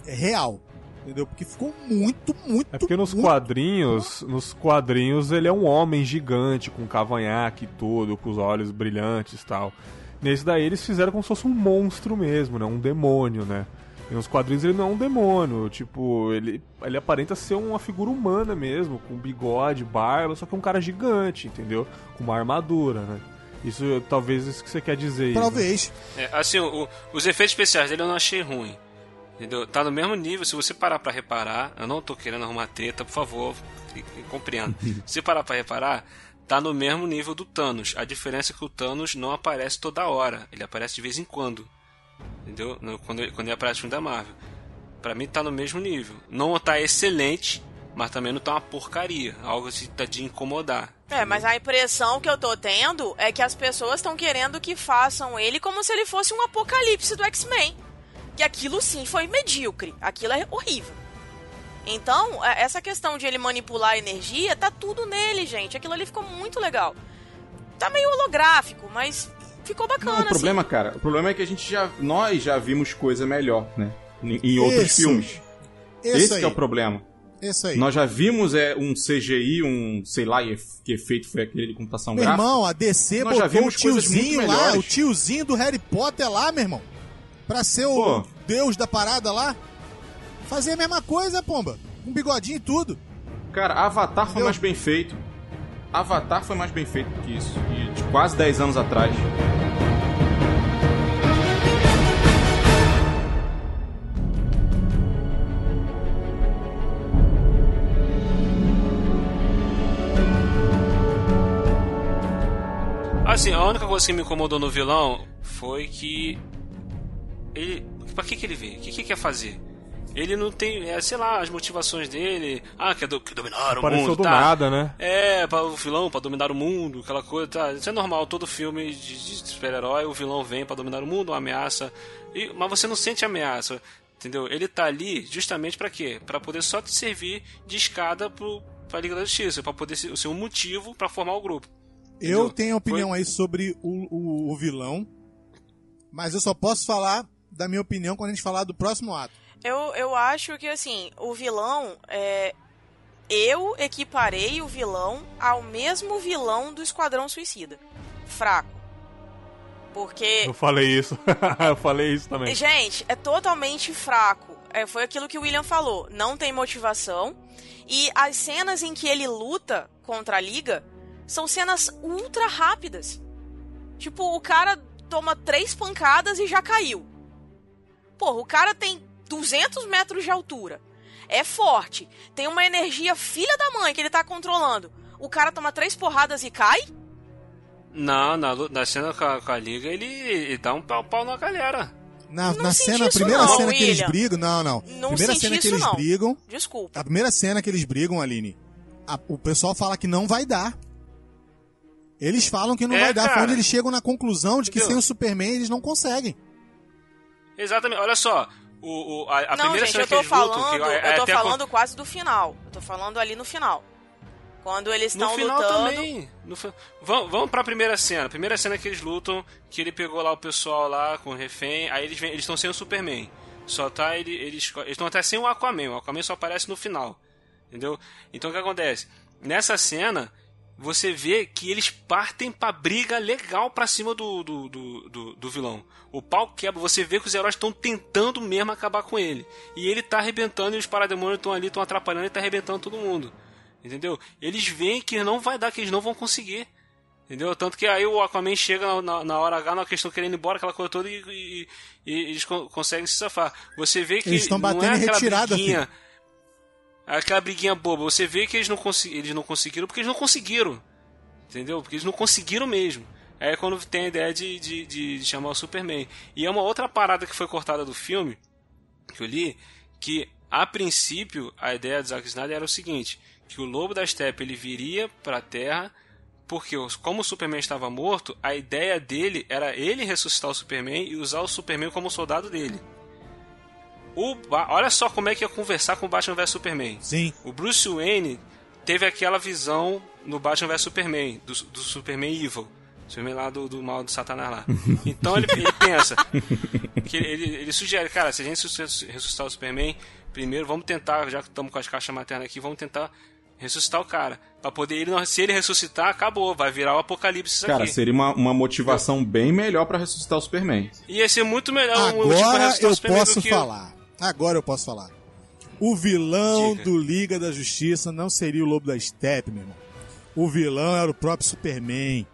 real. Entendeu? Porque ficou muito, muito. É porque nos muito- quadrinhos, nos quadrinhos ele é um homem gigante com cavanhaque e tudo, com os olhos brilhantes e tal. Nesse daí eles fizeram como se fosse um monstro mesmo, né? Um demônio, né? E nos quadrinhos ele não é um demônio, tipo, ele, ele aparenta ser uma figura humana mesmo, com bigode, barba, só que é um cara gigante, entendeu? Com uma armadura, né? Isso talvez isso que você quer dizer. aí, né? Talvez. É, assim, o- os efeitos especiais dele eu não achei ruim. Entendeu? Tá no mesmo nível, se você parar pra reparar, eu não tô querendo arrumar treta, por favor, e- e compreenda. [LAUGHS] se você parar pra reparar, tá no mesmo nível do Thanos. A diferença é que o Thanos não aparece toda hora, ele aparece de vez em quando. Entendeu? No- quando, ele- quando ele aparece no filme da Marvel. Pra mim tá no mesmo nível. Não tá excelente, mas também não tá uma porcaria. Algo assim tá de incomodar. É, mas a impressão que eu tô tendo é que as pessoas estão querendo que façam ele como se ele fosse um apocalipse do X-Men. Que aquilo sim foi medíocre. Aquilo é horrível. Então, é- essa questão de ele manipular a energia, tá tudo nele, gente. Aquilo ali ficou muito legal. Tá meio holográfico, mas ficou bacana, Não, o problema, cara, o problema é que a gente já. Nós já vimos coisa melhor, né? Em, em outros Isso. filmes. Esse que é o problema. Isso aí. Nós já vimos é, um CGI, um, sei lá, que efeito foi aquele de computação Meu gráfica. irmão, a DC Nós botou o tiozinho lá, o tiozinho do Harry Potter lá, meu irmão. Pra ser o Pô. deus da parada lá. Fazer a mesma coisa, pomba. Com bigodinho e tudo. Cara, Avatar foi Entendeu? mais bem feito. Avatar foi mais bem feito do que isso. E de quase 10 anos atrás. Assim, a única coisa que me incomodou no vilão foi que. Ele. Pra que, que ele veio? O que, que quer fazer? Ele não tem, é, sei lá, as motivações dele. Ah, quer, do, quer dominar o Apareceu mundo. do tá. nada, né? É, para o vilão, pra dominar o mundo, aquela coisa, tá. Isso é normal, todo filme de, de super-herói, o vilão vem pra dominar o mundo, uma ameaça. E, mas você não sente ameaça, entendeu? Ele tá ali justamente pra quê? Pra poder só te servir de escada pro, pra Liga da Justiça, pra poder ser, ser um motivo pra formar o grupo. Eu Entendeu? tenho opinião aí sobre o, o- o vilão. Mas eu só posso falar da minha opinião quando a gente falar do próximo ato. Eu, eu acho que, assim, o vilão. É... Eu equiparei o vilão ao mesmo vilão do Esquadrão Suicida. Fraco. Porque. Eu falei isso. [LAUGHS] eu falei isso também. Gente, é totalmente fraco. É, foi aquilo que o William falou. Não tem motivação. E as cenas em que ele luta contra a Liga são cenas ultra rápidas. Tipo, o cara toma três pancadas e já caiu. Porra, o cara tem 200 metros de altura. É forte. Tem uma energia filha da mãe que ele tá controlando. O cara toma três porradas e cai? Não, na, na cena com a, com a Liga, ele, ele dá um pau, pau na galera. Na, Não na cena, a primeira não, cena que eles brigam. Não, não. Não primeira senti cena que eles não. brigam. Desculpa. A primeira cena que eles brigam, Aline. a- o pessoal fala que não vai dar. Eles falam que não É, vai dar. Foi cara. onde eles chegam na conclusão de que Entendeu? sem o Superman eles não conseguem. Exatamente, olha só. O, o- a, a não, primeira gente, cena eu que tô eles lutam, falando, que é- é eu tô até a- falando quase do final. Eu tô falando ali no final. Quando eles No estão final lutando. também. No fi- Vamos, vamos pra primeira cena. Primeira cena que eles lutam, que ele pegou lá o pessoal lá com o refém, aí eles vêm- eles estão sem o Superman. Só tá ele, eles estão até sem o Aquaman. O Aquaman só aparece no final. Entendeu? Então o que acontece? Nessa cena, você vê que eles partem pra briga legal pra cima do, do, do, do, do vilão. O pau quebra, você vê que os heróis estão tentando mesmo acabar com ele. E ele tá arrebentando e os parademônios estão ali, estão atrapalhando e tá arrebentando todo mundo. Entendeu? Eles veem que não vai dar, que eles não vão conseguir. Entendeu? Tanto que aí o Aquaman chega na, na- na hora H, na questão querendo ir embora, aquela coisa toda, e, e- e eles con- conseguem se safar. Você vê que Eles estão não é batendo aquela retirada, briguinha, aquela briguinha boba. Você vê que eles não, eles não conseguiram porque eles não conseguiram. Entendeu? Porque eles não conseguiram mesmo. Aí é quando tem a ideia de, de, de chamar o Superman. E é uma outra parada que foi cortada do filme, que eu li, que a princípio a ideia do Zack Snyder era o seguinte, que o Lobo da Steppe ele viria para a Terra, porque como o Superman estava morto, a ideia dele era ele ressuscitar o Superman e usar o Superman como soldado dele. O Ba- olha só como é que ia conversar com o Batman vs Superman. Sim. O Bruce Wayne teve aquela visão no Batman vs Superman, do, do Superman Evil. Superman lá do, do mal do Satanás lá. [LAUGHS] Então ele, ele pensa. Que ele, ele, sugere, cara, se a gente ressusc- ressuscitar o Superman, primeiro vamos tentar, já que estamos com as caixas maternas aqui, vamos tentar ressuscitar o cara. Pra poder ele, não- se ele ressuscitar, acabou, vai virar o apocalipse isso Cara, aqui. seria uma, uma motivação bem melhor pra ressuscitar o Superman. Ia ser muito melhor um motivo pra Agora ressuscitar o eu Superman posso do que falar. Agora eu posso falar. O vilão Diga. do Liga da Justiça não seria o Lobo da Steppe, meu irmão. O vilão era o próprio Superman.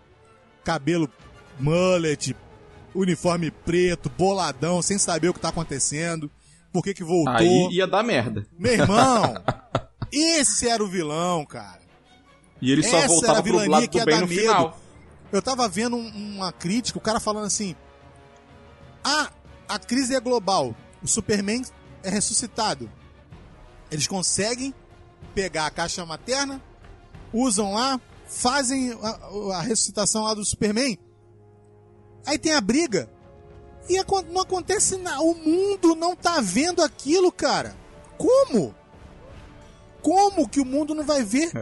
Cabelo mullet, uniforme preto, boladão, sem saber o que tá acontecendo. Por que que voltou? Aí ia dar merda. Meu irmão, [LAUGHS] esse era o vilão, cara. E ele só Essa era voltava a pro vilania lado que do ia bem dar no medo. final. Eu tava vendo um- uma crítica, o cara falando assim: Ah, a crise é global. O Superman é ressuscitado. Eles conseguem pegar a caixa materna, usam lá, fazem a, a ressuscitação lá do Superman. Aí tem a briga. E não acontece nada. O mundo não tá vendo aquilo, cara. Como? Como que o mundo não vai ver?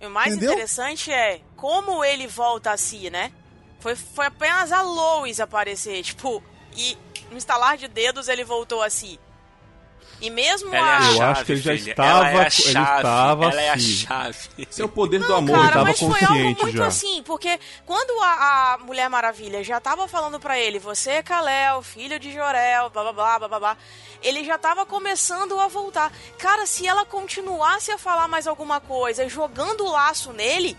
E o mais Entendeu? interessante é como ele volta a si, né? Foi, foi apenas a Lois aparecer, tipo, e no estalar de dedos ele voltou a si. E mesmo Ela é a a. Eu chave, acho que ele já filha. estava- Ela é a ele chave. estava Ela é a assim. chave. Esse é o poder do Não, amor. ele cara, tava mas foi algo consciente muito já. assim, porque quando a, a Mulher Maravilha já tava falando pra ele, você é Kal-El, filho de Jorel, blá blá blá blá blá blá, ele já tava começando a voltar. Cara, se ela continuasse a falar mais alguma coisa, jogando o laço nele,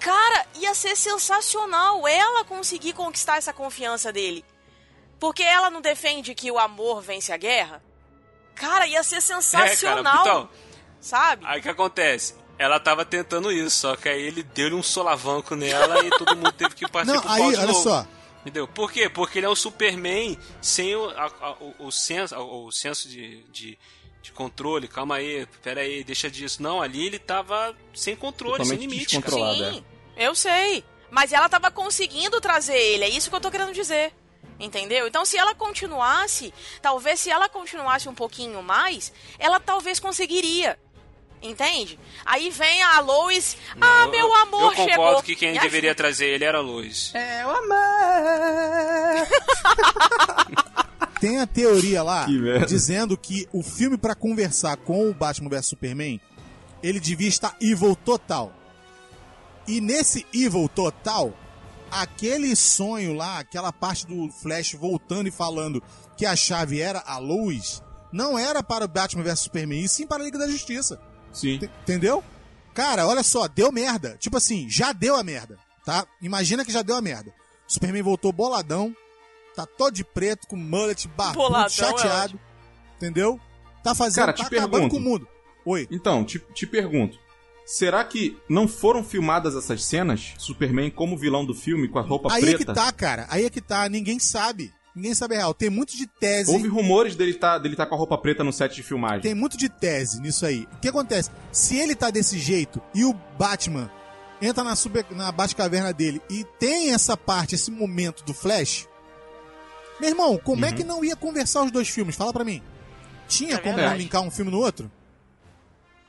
cara, ia ser sensacional ela conseguir conquistar essa confiança dele. Porque ela não defende que o amor vence a guerra? Cara, ia ser sensacional. então, sabe? Aí o que acontece? Ela tava tentando isso, só que aí ele deu um solavanco nela e todo mundo teve que partir Não, pro aí, olha novo. só. Entendeu? Por quê? Porque ele é um Superman sem o, a- a- o, o senso, o, o senso de, de, de controle. Calma aí, pera aí, deixa disso. Não, ali ele tava sem controle, sem Totalmente limite. Cara. descontrolado. Sim, eu sei. Mas ela tava conseguindo trazer ele, é isso que eu tô querendo dizer. Entendeu? Então, se ela continuasse, talvez se ela continuasse um pouquinho mais, ela talvez conseguiria. Entende? Aí vem a Lois, ah, Eu- meu amor, Eu concordo chegou. que quem deveria trazer ele era a Lois. É o amor. [LAUGHS] Tem a teoria lá Que dizendo que o filme pra conversar com o Batman vs Superman, ele devia estar evil total. E nesse evil total, aquele sonho lá, aquela parte do Flash voltando e falando que a chave era a luz, não era para o Batman vs Superman, e sim para a Liga da Justiça. Sim. Ent- Entendeu? Cara, olha só, deu merda. Tipo assim, já deu a merda, tá? Imagina que já deu a merda. Superman voltou boladão, tá todo de preto, com mullet, barbudo, é chateado. entendeu? Tá fazendo, Cara, tá te acabando pergunto. com o mundo. Oi. Então, te, te pergunto. Será que não foram filmadas essas cenas? Superman como vilão do filme, com a roupa Aí é que preta? tá, cara. Aí é que tá. Ninguém sabe. Ninguém sabe a real. Tem muito de tese. Houve rumores dele tá, dele tá com a roupa preta no set de filmagem. Tem muito de tese nisso aí. O que acontece? Se ele tá desse jeito e o Batman entra na, super, na Batcaverna dele e tem essa parte, esse momento do Flash, meu irmão, como Uhum. é que não ia conversar os dois filmes? Fala pra mim. Tinha É como não verdade. linkar um filme no outro?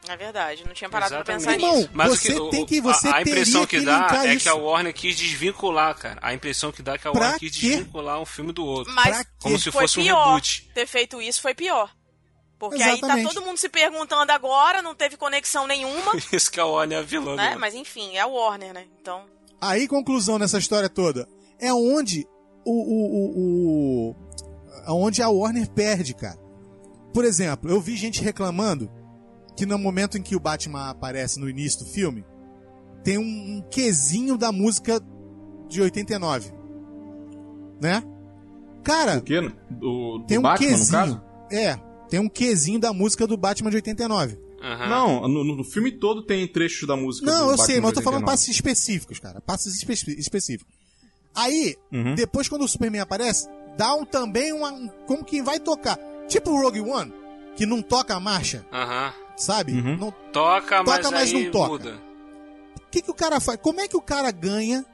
É verdade, não tinha parado pra Exatamente. pensar Irmão, nisso. Mas o você que- o- tem que. a- Você a, impressão teria que, que dá é isso. que a Warner quis desvincular, cara. A impressão que dá é que a Pra Warner quis quê? desvincular um filme do outro. Mas Pra Como se foi fosse um pior. reboot. Ter feito isso foi pior. Porque aí Exatamente. tá todo mundo se perguntando agora, não teve conexão nenhuma, Por [LAUGHS] isso que a Warner é a vilã. né? do- Mas enfim, é a Warner, né? Então. Aí, conclusão nessa história toda. É onde o, o, o, o- Onde a Warner perde, cara. Por exemplo, eu vi gente reclamando que no momento em que o Batman aparece no início do filme, tem um, um quesinho da música de 89. Né? Cara, O quê? Do, do tem um Batman, no quesinho. caso? É, tem um quesinho da música do Batman de 89. Aham. Não, no, no filme todo tem trechos da música Não, do eu sei, Batman mas eu tô falando 89. passos específicos, cara. Passos espe- específicos. Aí, Uhum. depois quando o Superman aparece, dá um também uma. um- como que vai tocar. Tipo o Rogue One, que não toca a marcha, Aham. Sabe? Uhum. Não- Toca, mas, Toca, mas aí não toca. muda. O que, que o cara faz? Como é que o cara ganha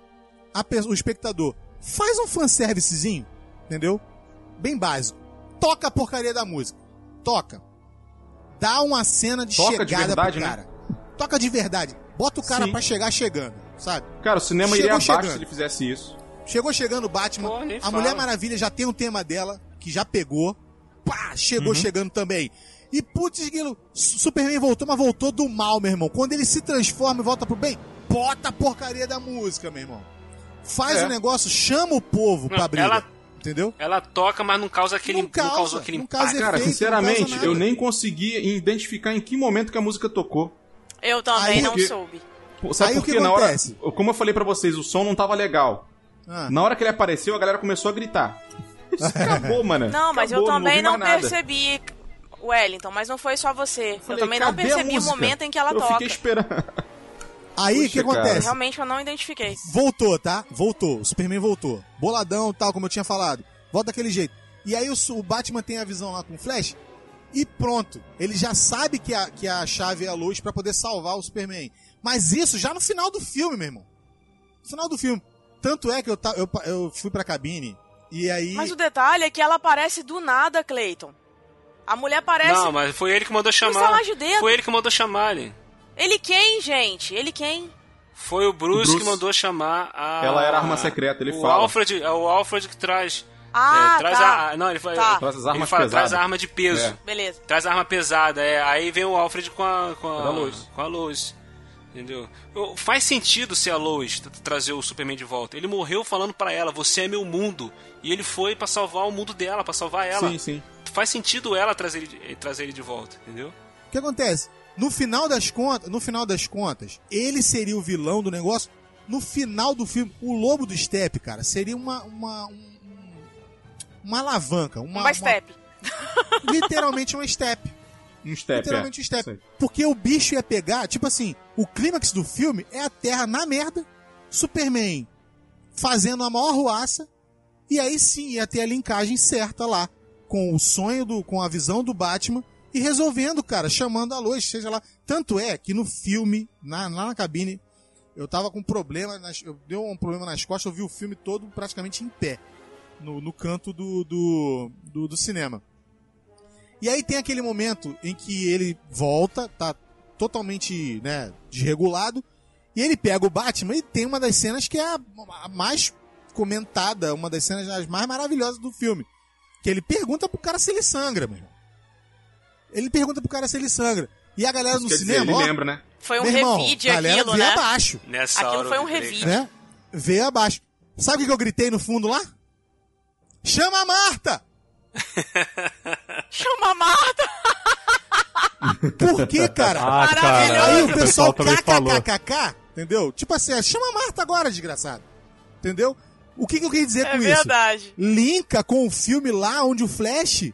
o espectador? Faz um fanservicezinho, entendeu? Bem básico. Toca a porcaria da música. Toca. Dá uma cena de Toca de chegada verdade, pro né? cara. Toca de verdade. Bota o cara Sim. pra chegar chegando, sabe? Cara, o cinema Chegou iria abaixo chegando. se ele fizesse isso. Chegou chegando o Batman. Pô, a fala. Mulher Maravilha já tem um tema dela, que já pegou. Pá, Uhum. chegou chegando também. E putz, Guilo, Su- Superman voltou, mas voltou do mal, meu irmão. Quando ele se transforma e volta pro bem, bota a porcaria da música, meu irmão. Faz É. o negócio, chama o povo Não, pra briga. ela- Entendeu? Ela toca, mas não causa aquele. Não Não, causa, causou aquele não causa impacto. Cara, Efeito, não sinceramente, eu nem consegui identificar em que momento que a música tocou. Eu também Aí não que- soube. Sabe Aí por o que quê? Na hora, acontece? como eu falei pra vocês, o som não tava legal. Ah. Na hora que ele apareceu, a galera começou a gritar. Isso [LAUGHS] acabou, mano. Não, mas eu Acabou, também ouvi não, nada. percebi, Wellington, mas não foi só você. Falei, eu também não percebi o momento em que ela eu toca. fiquei esperando. Aí, o que cara. acontece? Realmente eu não identifiquei. Voltou, tá? Voltou. O Superman voltou. Boladão tal, como eu tinha falado. Volta daquele jeito. E aí o, o Batman tem a visão lá com o Flash. E pronto. Ele já sabe que a, que a chave é a luz pra poder salvar o Superman. Mas isso já no final do filme, meu irmão. No final do filme. Tanto é que eu, ta- eu, eu fui pra cabine. E aí. Mas o detalhe é que ela aparece do nada, Clayton. A mulher aparece. Não, mas foi ele que mandou chamar. de dedo. Foi ele que mandou chamar ali. Ele quem, gente? Ele quem? Foi o Bruce, O Bruce. que mandou chamar a. Ela era arma secreta, ele o fala. Alfred, é o Alfred que traz. Ah, é, traz tá. a. Não, ele, fala- Tá. Traz as ele armas fala, pesadas. traz a arma de peso. É. Beleza. Traz a arma pesada, é. Aí vem o Alfred com a. Com a, Lois. Com a Lois. Entendeu? Eu- Faz sentido ser a Lois tra- trazer o Superman de volta. Ele morreu falando pra ela: Você é meu mundo. E ele foi pra salvar o mundo dela, pra salvar ela. Sim, sim. Faz sentido ela trazer ele, de- trazer ele de volta, entendeu? O que acontece? No final das contas, no final das contas, ele seria o vilão do negócio. No final do filme, o Lobo do Steppe, cara, seria uma uma um- um- uma alavanca, uma, Uma step. uma- [LAUGHS] literalmente uma step, Um step, literalmente é. um step. Porque o bicho ia pegar, tipo assim, o clímax do filme é a Terra na merda, Superman fazendo a maior ruaça, e aí sim ia ter a linkagem certa lá com o sonho do, com a visão do Batman e resolvendo, cara, chamando a luz, seja lá. Tanto é que no filme, na, lá na cabine, eu tava com problema, nas, eu deu um problema nas costas, eu vi o filme todo praticamente em pé, no, no canto do, do, do, do cinema. E aí tem aquele momento em que ele volta, tá totalmente, né, desregulado, e ele pega o Batman e tem uma das cenas que é a, a mais comentada, uma das cenas as mais maravilhosas do filme. Que ele pergunta pro cara se ele sangra, meu irmão. Ele pergunta pro cara se ele sangra. E a galera no Quer dizer, cinema, ele ó, lembra, né? Foi um meu irmão, revide galera aquilo, veio né? abaixo, Nessa Aquilo hora foi um revide. né? Veio abaixo. Sabe o que que eu gritei no fundo lá? Chama a Marta! [LAUGHS] Chama a Marta! [LAUGHS] Por quê, cara? Ah, cara. Aí o pessoal também falou. kkkk, entendeu? Tipo assim, chama a Marta agora, desgraçado. Entendeu? O que, que eu queria dizer É com verdade. isso? Linka com o filme lá onde o Flash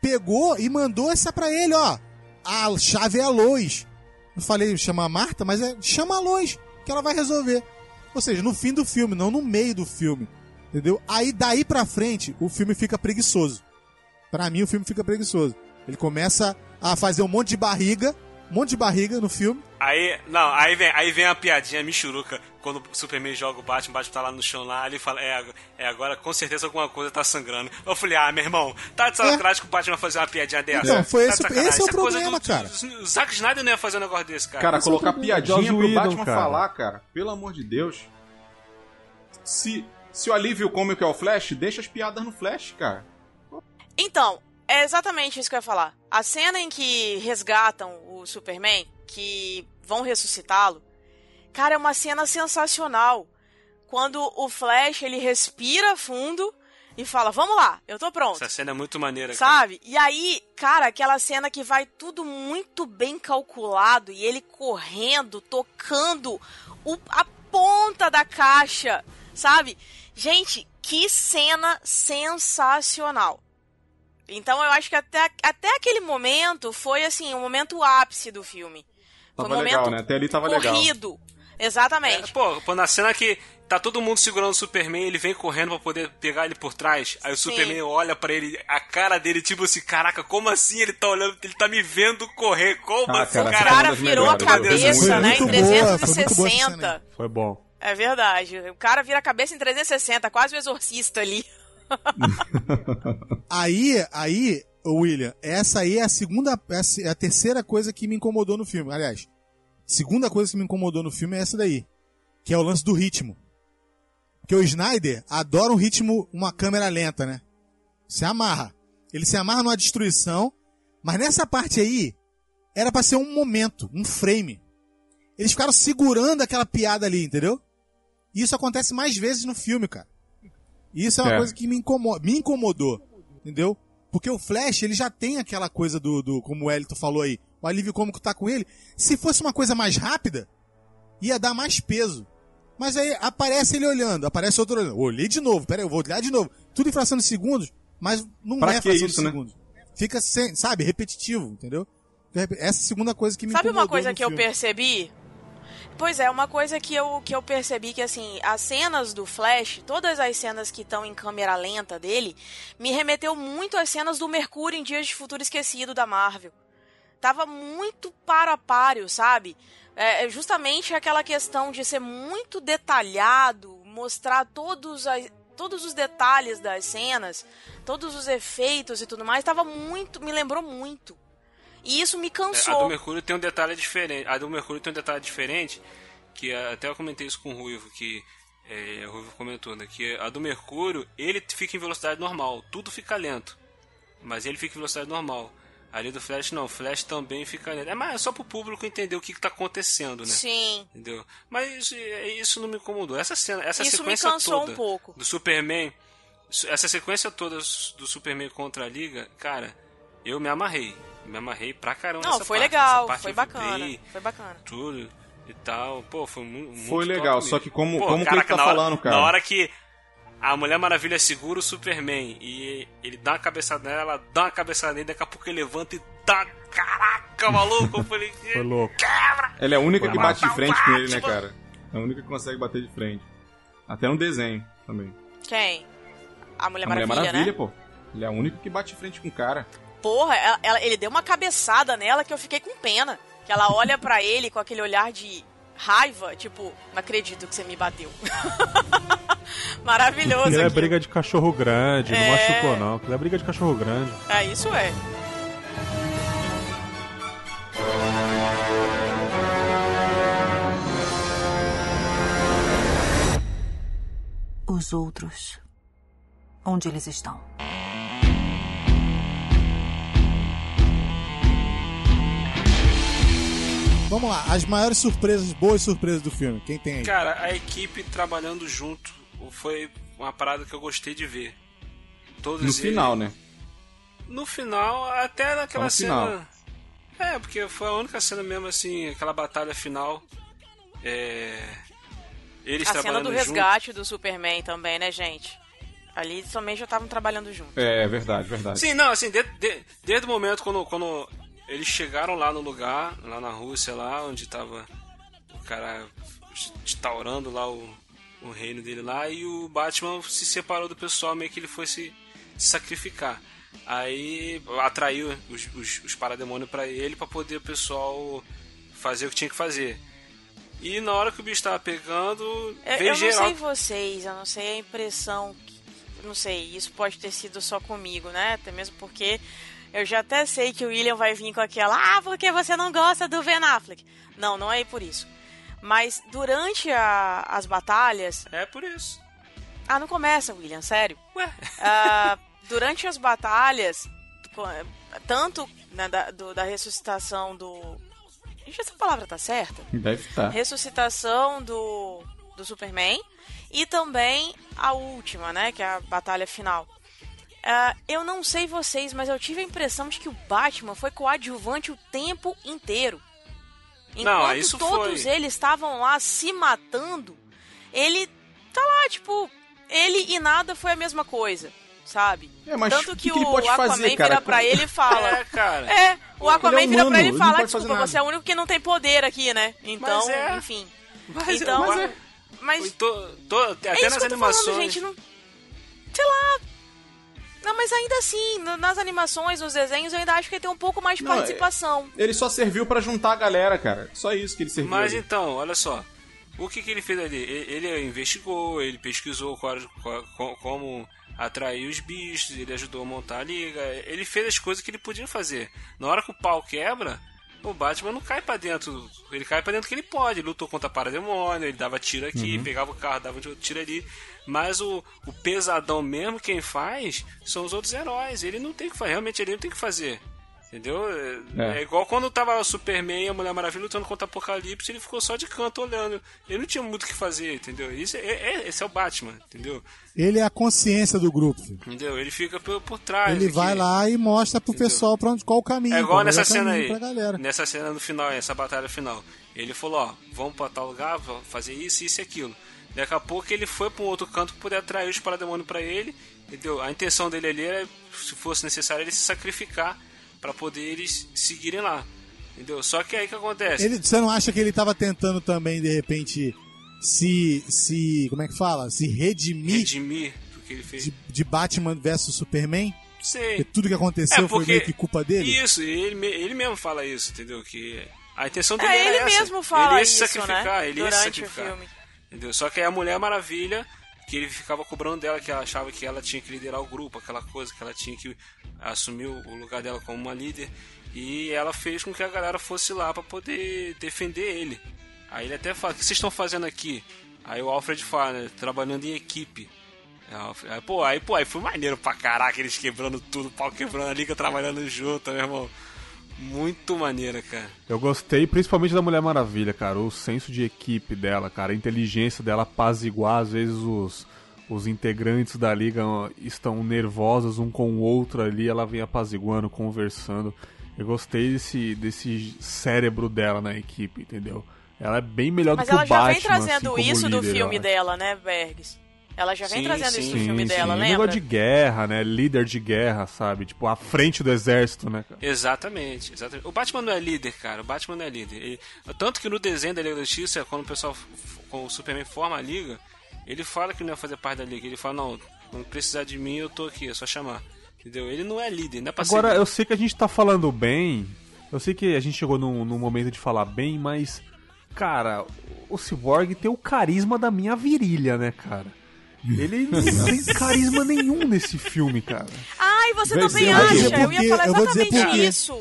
pegou e mandou essa pra ele, ó. A chave é a Lois. Eu falei chama a Marta, mas é chama a Lois, que ela vai resolver. Ou seja, no fim do filme, não no meio do filme. Entendeu? Aí daí pra frente, o filme fica preguiçoso. Pra mim, o filme fica preguiçoso. Ele começa a fazer um monte de barriga, um monte de barriga no filme. Aí, não, aí vem, aí vem a piadinha michuruca quando o Superman joga o Batman, o Batman tá lá no chão lá, ele fala, é, é agora com certeza alguma coisa tá sangrando. Eu falei, ah, meu irmão, tá de sacanagem que o Batman vai fazer uma piadinha dessa? Então, foi Tá esse- esse é o coisa problema, do- cara. O Zack Snyder não ia fazer um negócio desse, cara. Cara, Esse é colocar o problema. piadinha Joss pro Whedon, Batman cara. falar, cara. Pelo amor de Deus. Se, se o alívio cômico é o Flash, deixa as piadas no Flash, cara. Então, é exatamente isso que eu ia falar. A cena em que resgatam o Superman, que vão ressuscitá-lo, cara, é uma cena sensacional. Quando o Flash, ele respira fundo e fala, vamos lá, eu tô pronto. Essa cena é muito maneira, cara. Sabe? E aí, cara, aquela cena que vai tudo muito bem calculado e ele correndo, tocando o- a ponta da caixa, sabe? Gente, que cena sensacional. Então eu acho que até, até aquele momento foi assim, o momento ápice do filme. Foi Tava um legal, momento né? Até ali tava legal. corrido. É, Exatamente. pô, pô, na cena que tá todo mundo segurando o Superman, ele vem correndo pra poder pegar ele por trás. Aí o Sim. Superman olha pra ele, a cara dele, tipo assim, caraca, como assim ele tá olhando, ele tá me vendo correr? Como Ah, assim, cara, o cara? virou a cabeça, foi né? Em boa, foi muito boa essa 360. cena Foi bom. É verdade. O cara vira a cabeça em 360, quase o exorcista ali. [LAUGHS] Aí, aí, William, essa aí é a segunda, é a terceira coisa que me incomodou no filme. Aliás, segunda coisa que me incomodou no filme é essa daí. Que é o lance do ritmo. Porque o Snyder adora um ritmo, uma câmera lenta, né? Se amarra. Ele se amarra numa destruição, mas nessa parte aí, era pra ser um momento, um frame. Eles ficaram segurando aquela piada ali, entendeu? E isso acontece mais vezes no filme, cara. E isso é uma É. coisa que me, incomo- me incomodou, entendeu? Porque o Flash, ele já tem aquela coisa do, do como o Elito falou aí, o alívio cômico tá com ele. Se fosse uma coisa mais rápida, ia dar mais peso. Mas aí aparece ele olhando, aparece outro olhando. Olhei de novo, peraí, eu vou olhar de novo. Tudo em fração de segundos, mas não Pra é fração isso, de né? segundos. Fica, sem, sabe, repetitivo, entendeu? Essa é a segunda coisa que me Sabe uma coisa que eu filme. percebi? Pois é, uma coisa que eu, que eu percebi que, assim, as cenas do Flash, todas as cenas que estão em câmera lenta dele, me remeteu muito às cenas do Mercúrio em Dias de Futuro Esquecido da Marvel. Tava muito para páreo, sabe? É, é justamente aquela questão de ser muito detalhado, mostrar todos, as, todos os detalhes das cenas, todos os efeitos e tudo mais, tava muito, me lembrou muito. E isso me É, cansou. A do Mercúrio tem um detalhe diferente. A do Mercúrio tem um detalhe diferente, que é- até eu comentei isso com o Ruivo, que é, o Ruivo comentou, né? Que a do Mercúrio, ele fica em velocidade normal, tudo fica lento. Mas ele fica em velocidade normal. Ali do Flash não, o Flash também fica lento. É, mas é só pro público entender o que, que tá acontecendo, né? Sim. Entendeu? Mas isso, é, isso não me incomodou. Essa cena, essa Isso me sequência cansou toda um pouco. do Superman, essa sequência toda do Superman contra a Liga, cara, eu me amarrei. Me amarrei pra caramba Não, nessa foi parte. legal, foi bacana. vibrei, Foi bacana. tudo e tal. Pô, foi mu muito Foi legal, só que como- Pô, como o caraca, Cleiton tá hora- falando, cara. Na hora que a Mulher Maravilha segura o Superman e ele dá uma cabeçada nela, ela dá uma cabeçada nele, daqui a pouco ele levanta e dá. Caraca, maluco! Eu falei, [LAUGHS] Foi louco. Ela é a única Foi que bate de frente com ele, né, cara? É a única que consegue bater de frente. Até no desenho também. Quem? A Mulher a Mulher Maravilha, Maravilha, né? pô. Ele é a única que bate de frente com o cara. Porra, ela- ela- ele deu uma cabeçada nela que eu fiquei com pena. Que ela olha pra ele com aquele olhar de raiva, tipo, não acredito que você me bateu. [LAUGHS] Maravilhoso. Aquilo é briga de cachorro grande, não É. machucou não. Aquilo é briga de cachorro grande. É, isso é. Os outros. Onde eles estão? Vamos lá, as maiores surpresas, boas surpresas do filme. Quem tem aí? Cara, a equipe trabalhando junto foi uma parada que eu gostei de ver. Todos No eles- final, né? No final, até naquela cena. É, porque foi a única cena mesmo assim, aquela batalha final. É. Eles A cena trabalhando do junto. resgate do Superman também, né, gente? Ali também já estavam trabalhando junto. É, verdade, verdade. Sim, não, assim, de- de- desde o momento quando, quando eles chegaram lá no lugar, lá na Rússia, lá onde tava o cara instaurando lá o, o reino dele lá, e o Batman se separou do pessoal, meio que ele foi se, sacrificar. Aí atraiu os, os, os parademônios pra ele pra poder o pessoal fazer o que tinha que fazer. E na hora que o bicho tava pegando, Eu, veio eu não geral. sei vocês, eu não sei a impressão. que- Não sei, isso pode ter sido só comigo, né? Até mesmo porque eu já até sei que o William vai vir com aquela. Ah, porque você não gosta do Ben Affleck. Não, não é por isso. Mas durante a- as batalhas. É por isso. Ah, não começa, William, sério. Ué. Ah, durante as batalhas, tanto né, da, do- da ressuscitação do. Gente, essa palavra tá certa? Deve estar. ressuscitação do, do Superman e também a última, né, que é a batalha final. Ah, eu não sei vocês, mas eu tive a impressão de que o Batman foi coadjuvante o tempo inteiro. Enquanto Não, isso todos foi. eles estavam lá se matando, ele tá lá, tipo, ele e nada foi a mesma coisa, sabe? É, mas Tanto que, que que ele o pode Aquaman fazer, cara? vira pra ele e fala. É, cara. É, o Aquaman Ele é vira pra ele e ele fala, fazer desculpa, nada." você é o único que não tem poder aqui, né? [LAUGHS] Então, Mas é. enfim. Mas, Então, mas, mas- mas tô, tô- até é isso nas que eu tô animações. falando, gente, não... Sei lá... Não, mas ainda assim, nas animações, nos desenhos, eu ainda acho que ele tem um pouco mais de Não, é- participação. Ele só serviu pra juntar a galera, cara. Só isso que ele serviu. Mas ali. então, olha só. O que, que ele fez ali? Ele, ele investigou, ele pesquisou qual, qual- co- como atrair os bichos, ele ajudou a montar a liga. Ele fez as coisas que ele podia fazer. Na hora que o pau quebra, O Batman não cai pra dentro. Ele cai pra dentro que ele pode. Ele lutou contra parademônio, ele dava tiro aqui, Uhum. pegava o carro, dava um tiro ali. Mas o, o pesadão mesmo, quem faz, são os outros heróis. Ele não tem que fazer. Realmente ele não tem que fazer. Entendeu? É, É. é igual quando tava o Superman e a Mulher Maravilha lutando contra o Apocalipse, ele ficou só de canto olhando. Ele não tinha muito o que fazer, entendeu? Isso é, é- esse é o Batman, entendeu? Ele é a consciência do grupo. Entendeu? Ele fica por, por trás. Ele aqui. vai lá e mostra pro pessoal pra onde, qual o caminho. É igual nessa cena aí. Nessa cena no final, essa batalha final. Ele falou, ó, vamos pra tal lugar, vamos fazer isso, isso e aquilo. Daqui a pouco ele foi pra um outro canto pra poder atrair os parademônios pra ele. Entendeu? A intenção dele ali era, se fosse necessário, ele se sacrificar pra poder eles seguirem lá. Entendeu? Só que aí que acontece? Ele, você não acha que ele tava tentando também, de repente, se. se. como é que fala? Se redimir Redimir do que ele fez. de, de Batman versus Superman? Sei. Porque tudo que aconteceu É, foi meio que culpa dele? Isso, ele, ele mesmo fala isso, entendeu? Que a intenção dele É, era ele essa. mesmo fala ele ia se isso, sacrificar, né? ele ia se Durante o sacrificar. filme. Entendeu? Só que aí a Mulher Maravilha, que ele ficava cobrando dela, que ela achava que ela tinha que liderar o grupo, aquela coisa, que ela tinha que assumir o lugar dela como uma líder. E ela fez com que a galera fosse lá pra poder defender ele. Aí ele até fala: O que vocês estão fazendo aqui? Aí o Alfred fala: né, Trabalhando em equipe. Aí, pô, aí, pô, aí foi maneiro pra caraca, eles quebrando tudo, pau quebrando a liga, trabalhando junto, meu irmão. Muito maneira, cara. Eu gostei principalmente da Mulher Maravilha, cara. O senso de equipe dela, cara. A inteligência dela apaziguar. Às vezes os, os integrantes da liga estão nervosos um com o outro ali. Ela vem apaziguando, conversando. Eu gostei desse, desse cérebro dela na equipe, entendeu? Ela é bem melhor Mas do que ela o já Batman. vem trazendo assim, isso do líder, eu filme dela, né, Bergs? Ela já vem Sim, trazendo sim, isso do filme Sim, dela, lembra? Negócio de guerra, né? Líder de guerra, sabe? Tipo, à frente do exército, né, cara? Exatamente, exatamente. O Batman não é líder, cara. O Batman não é líder. Ele- tanto que no desenho da Liga da Justiça, quando o pessoal, quando o Superman forma a liga, ele fala que não ia fazer parte da liga. Ele fala, não, não precisar de mim, eu tô aqui, é só chamar. Entendeu? Ele não é líder, não é pra Agora, ser eu sei que a gente tá falando bem. Eu sei que a gente chegou num, num momento de falar bem, mas. Cara, o Cyborg tem o carisma da minha virilha, né, cara? Ele não tem carisma nenhum nesse filme, cara. Ai, você Vai também ser- acha? eu vou dizer Eu por ia falar exatamente isso.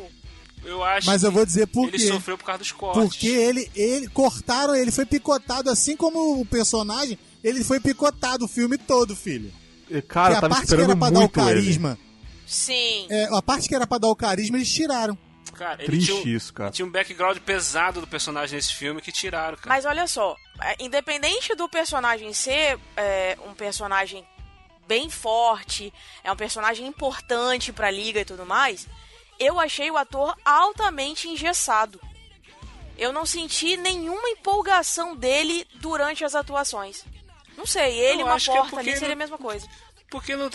Eu acho Mas eu vou dizer por ele quê. sofreu por causa dos cortes. Porque ele, ele cortaram, ele foi picotado assim como o personagem, ele foi picotado o filme todo, filho. E, Cara, que a tava parte que era pra dar o muito ele. carisma, Sim. é, a parte que era pra dar o carisma, eles tiraram. Cara, ele Triste tinha um, isso, cara. tinha um background pesado do personagem nesse filme que tiraram, cara. Mas olha só, é, independente do personagem ser é, um personagem bem forte, é um personagem importante pra liga e tudo mais, eu achei o ator altamente engessado. Eu não senti nenhuma empolgação dele durante as atuações. Não sei, ele Eu uma é porta porque ali seria a mesma coisa. Porque não,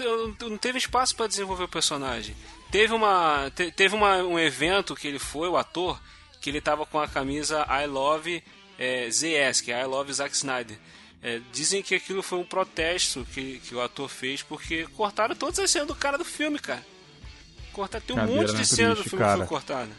não teve espaço pra desenvolver o personagem. Teve uma te- teve uma, um evento que ele foi, o ator, que ele tava com a camisa I Love é, ZS, que é I Love Zack Snyder. É, dizem que aquilo foi um protesto que, que o ator fez porque cortaram todas as cenas do cara do filme, cara. Cortaram, tem um Cadeira, monte né? de cena do filme que foi cara. cortada.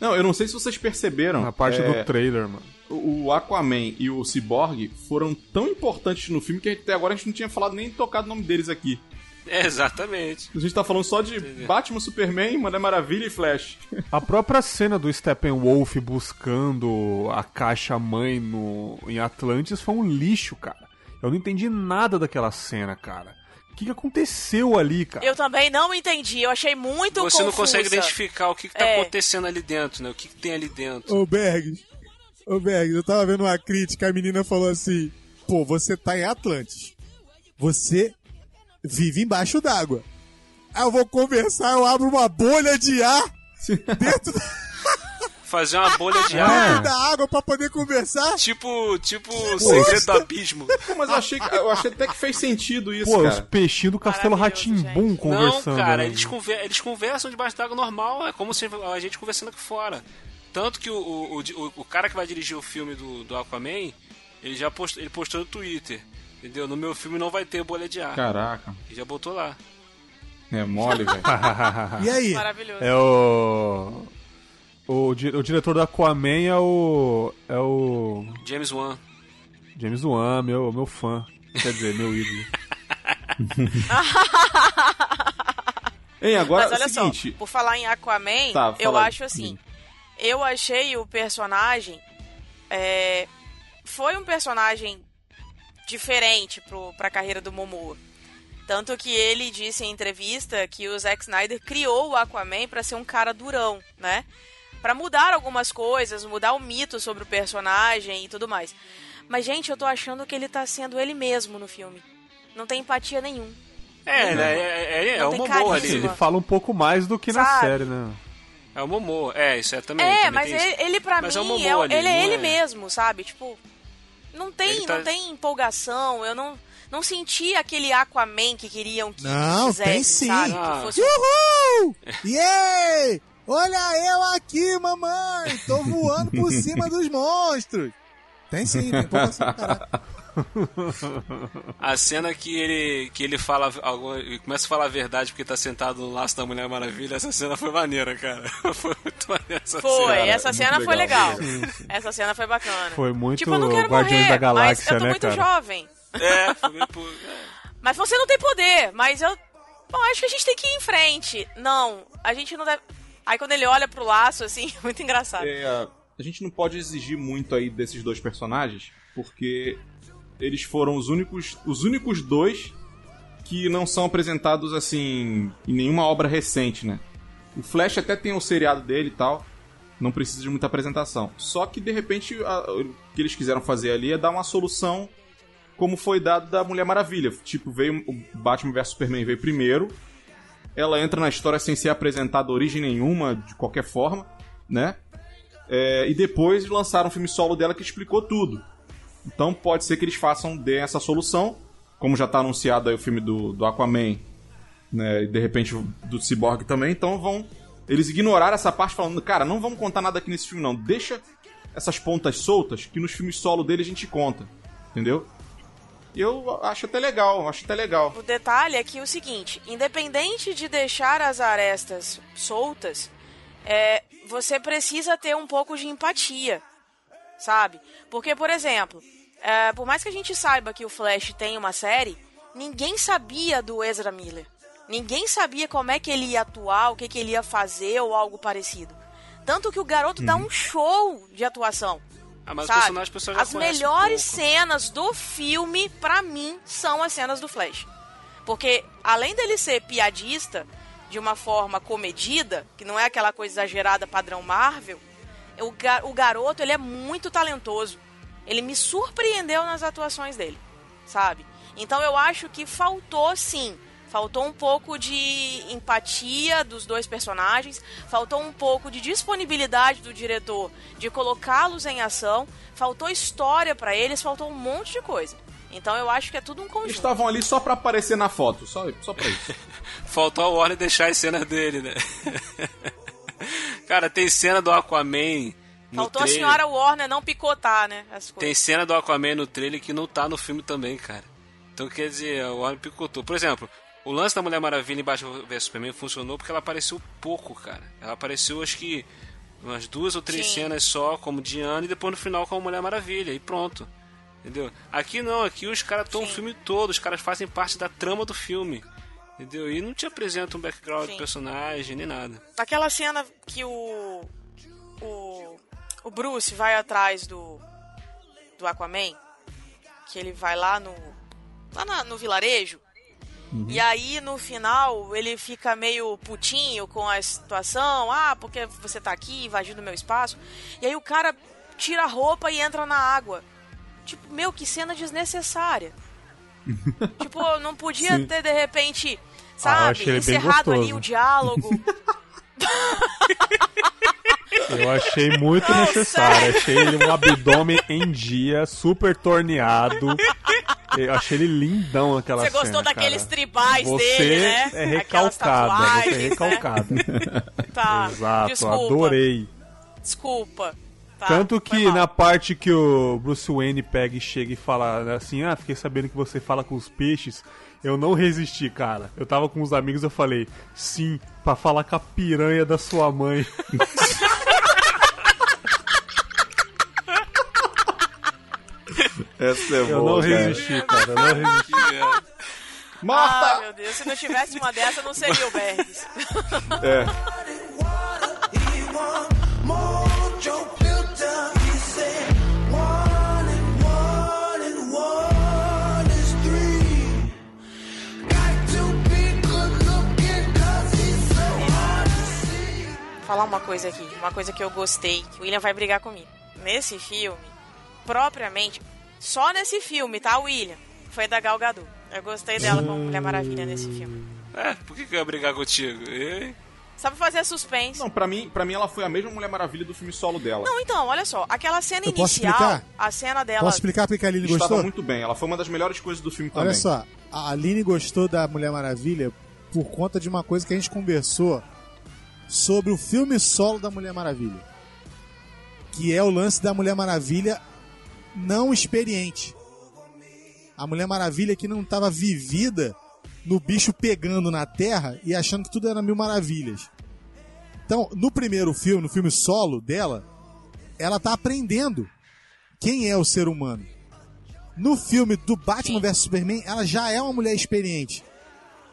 Não, eu não sei se vocês perceberam. Na parte é, do trailer, mano. o o Aquaman e o Cyborg foram tão importantes no filme que até agora a gente não tinha falado nem tocado o nome deles aqui. É, exatamente. A gente tá falando só de Batman, Superman, Mulher Maravilha e Flash. A própria cena do Steppenwolf buscando a caixa mãe no, em Atlantis foi um lixo, cara. Eu não entendi nada daquela cena, cara. O que, que aconteceu ali, cara? Eu também não entendi, eu achei muito Você não confusa. consegue identificar o que, que tá É. acontecendo ali dentro, né? O que, que tem ali dentro. Ô, Bergs, ô, Bergs, eu tava vendo uma crítica, a menina falou assim, pô, você tá em Atlantis. Você vive embaixo d'água. Aí eu vou conversar, eu abro uma bolha de ar [LAUGHS] dentro da- Fazer uma bolha de ar. É. da água pra poder conversar. Tipo, tipo o segredo do abismo. Pô, Mas eu achei, que- eu achei até que fez sentido isso, Pô, os cara. peixinhos do Castelo Ratimbum Não, conversando. cara, né? eles, conver- eles conversam debaixo d'água normal, é como se a gente conversando aqui fora. Tanto que o, o, o, o cara que vai dirigir o filme do, do Aquaman, ele já postou, ele postou no Twitter. Entendeu? No meu filme não vai ter bolha de ar. Caraca. Ele já botou lá. É mole, velho. [LAUGHS] E aí? Maravilhoso. É o. O, o diretor do Aquaman é o. É o. James Wan. James Wan, meu, meu fã. Quer dizer, meu ídolo. [LAUGHS] Hein, agora Mas olha é o seguinte. só, por falar em Aquaman, Tá, eu aí. acho assim. eu achei o personagem. é, foi um personagem diferente pro, pra carreira do Momoa. Tanto que ele disse em entrevista que o Zack Snyder criou o Aquaman pra ser um cara durão, né? Pra mudar algumas coisas, mudar o mito sobre o personagem e tudo mais. Mas, gente, eu tô achando que ele tá sendo ele mesmo no filme. Não tem empatia nenhum. É, né? É, é, é Momoa ali. Ele fala um pouco mais do que na Sabe? série, né? É o Momoa. É, isso é também. É, também mas ele, ele pra Mas mim, é o Momoa é, ele é ele é- mesmo, sabe? Tipo, não tem, tá- não tem empolgação, eu não, não senti aquele Aquaman que queriam que Não, fizesse, tem sim. sabe? Ah. fosse- Uhul! Yay! Olha eu aqui, mamãe! Tô voando por cima dos monstros! Tem sim, tem empolgação. [LAUGHS] A cena que ele, que ele fala algo, ele começa a falar a verdade porque tá sentado no laço da Mulher Maravilha, essa cena foi maneira, cara. [LAUGHS] Foi muito maneira essa Foi, cena. essa muito cena foi legal. legal. Essa cena foi bacana. Foi muito tipo, eu não quero Guardiões morrer, da Galáxia, mas eu tô né, muito cara? jovem. É, foi meio por- [LAUGHS] Mas você não tem poder, mas eu. Bom, acho que a gente tem que ir em frente. Não, a gente não deve. Aí quando ele olha pro laço, assim, [LAUGHS] muito engraçado. É, a gente não pode exigir muito aí desses dois personagens, porque eles foram os únicos, os únicos dois que não são apresentados assim em nenhuma obra recente, né? O Flash até tem o seriado dele e tal, não precisa de muita apresentação. Só que de repente a- o que eles quiseram fazer ali é dar uma solução como foi dado da Mulher Maravilha. Tipo, veio o Batman vs Superman veio primeiro, ela entra na história sem ser apresentada origem nenhuma, de qualquer forma, né? É, e depois lançaram um filme solo dela que explicou tudo. Então pode ser que eles façam deem essa solução, como já tá anunciado aí o filme do, do Aquaman, né? E de repente do Cyborg também, então vão. Eles ignoraram essa parte falando, cara, não vamos contar nada aqui nesse filme, não. Deixa essas pontas soltas que nos filmes solo dele a gente conta. Entendeu? Eu acho até legal, acho até legal. O detalhe é que o seguinte, independente de deixar as arestas soltas, é, você precisa ter um pouco de empatia, sabe? Porque, por exemplo, é, por mais que a gente saiba que o Flash tem uma série, ninguém sabia do Ezra Miller. Ninguém sabia como é que ele ia atuar, o que, que ele ia fazer ou algo parecido. Tanto que o garoto dá um show de atuação. Ah, mas o sabe? personagem o pessoal já As um melhores pouco. cenas do filme, pra mim, são as cenas do Flash. Porque, além dele ser piadista, de uma forma comedida, que não é aquela coisa exagerada padrão Marvel, o, ga- o garoto, ele é muito talentoso. Ele me surpreendeu nas atuações dele, sabe? Então eu acho que faltou, sim, faltou um pouco de empatia dos dois personagens, faltou um pouco de disponibilidade do diretor de colocá-los em ação, faltou história pra eles, faltou um monte de coisa. Então eu acho que é tudo um Eles conjunto. estavam ali só pra aparecer na foto, só, só pra isso. [LAUGHS] Faltou a Warner deixar as cenas dele, né? [LAUGHS] Cara, tem cena do Aquaman Faltou a trailer. senhora Warner não picotar, né? Tem cena do Aquaman no trailer que não tá no filme também, cara. Então quer dizer, a Warner picotou. Por exemplo, o lance da Mulher Maravilha em Batman vs Superman funcionou porque ela apareceu pouco, cara. Ela apareceu, acho que, umas duas ou três Sim. cenas só, como Diana, e depois no final como Mulher Maravilha, e pronto. Entendeu? Aqui não, aqui os caras estão o filme todo, os caras fazem parte da trama do filme. Entendeu? E não te apresenta um background do Sim. personagem, nem nada. Aquela cena que o. O. O Bruce vai atrás do. Do Aquaman. Que ele vai lá no. Lá na- no vilarejo. E aí, no final, ele fica meio putinho com a situação. Ah, porque você tá aqui invadindo meu espaço. E aí o cara tira a roupa e entra na água. Tipo, meu, que cena desnecessária. [LAUGHS] tipo, não podia Sim. ter, de repente, Ah, sabe, bem encerrado ali o diálogo. [LAUGHS] Eu achei muito Não, necessário. sério. Achei ele um abdômen em dia, super torneado. Eu achei ele lindão naquela Você cena. gostou daqueles cara. tribais Você dele, né? é Aquelas recalcada, você é tatuagens, né? recalcada. [LAUGHS] Tá, Exato, desculpa. adorei. Desculpa. Tá, Tanto que na parte que o Bruce Wayne pega e chega e fala assim: Ah, fiquei sabendo que você fala com os peixes. Eu não resisti, cara. Eu tava com os amigos eu falei: Sim, pra falar com a piranha da sua mãe. [LAUGHS] [LAUGHS] Essa é eu boa. Eu não resisti, cara. cara. Eu não resisti. [LAUGHS] Morta! Ah, meu Deus, se não tivesse uma dessa, não seria o Berges. [LAUGHS] É. Falar uma coisa aqui, uma coisa que eu gostei, que o William vai brigar comigo. Nesse filme, propriamente, só nesse filme, tá, William? Foi da Gal Gadot. Eu gostei dela como Mulher Maravilha nesse filme. É, por que, que eu ia brigar contigo? E... Só pra fazer suspense. Não, pra mim, pra mim ela foi a mesma Mulher Maravilha do filme solo dela. Não, então, olha só, aquela cena Eu posso inicial, explicar? a cena dela. Posso explicar porque a Aline Estava gostou? muito bem, ela foi uma das melhores coisas do filme também. Olha só, a Aline gostou da Mulher Maravilha por conta de uma coisa que a gente conversou sobre o filme solo da Mulher Maravilha. Que é o lance da Mulher Maravilha não experiente. A Mulher Maravilha que não estava vivida no bicho pegando na terra e achando que tudo era mil maravilhas. Então, no primeiro filme, no filme solo dela, ela tá aprendendo quem é o ser humano. No filme do Batman vs Superman, ela já é uma mulher experiente.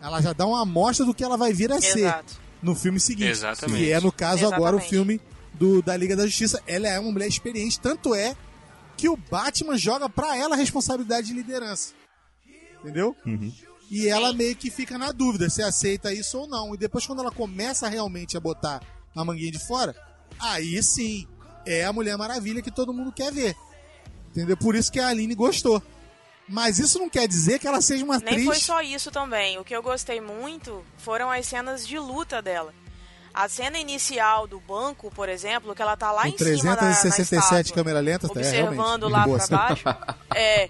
Ela já dá uma amostra do que ela vai vir a ser Exato. no filme seguinte. Exatamente. Que é, no caso, agora o Exatamente. filme do, da Liga da Justiça. Ela é uma mulher experiente, tanto é que o Batman joga pra ela a responsabilidade de liderança. Entendeu? E ela meio que fica na dúvida se aceita isso ou não. E depois, quando ela começa realmente a botar a manguinha de fora, aí sim é a Mulher Maravilha que todo mundo quer ver. Entendeu? Por isso que a Aline gostou. Mas isso não quer dizer que ela seja uma Nem atriz. foi só isso também. O que eu gostei muito foram as cenas de luta dela. A cena inicial do banco, por exemplo, que ela tá lá com em cima da, na 367 estátua, câmera lenta, tá, é, observando muito lá cena. baixo. [LAUGHS] É,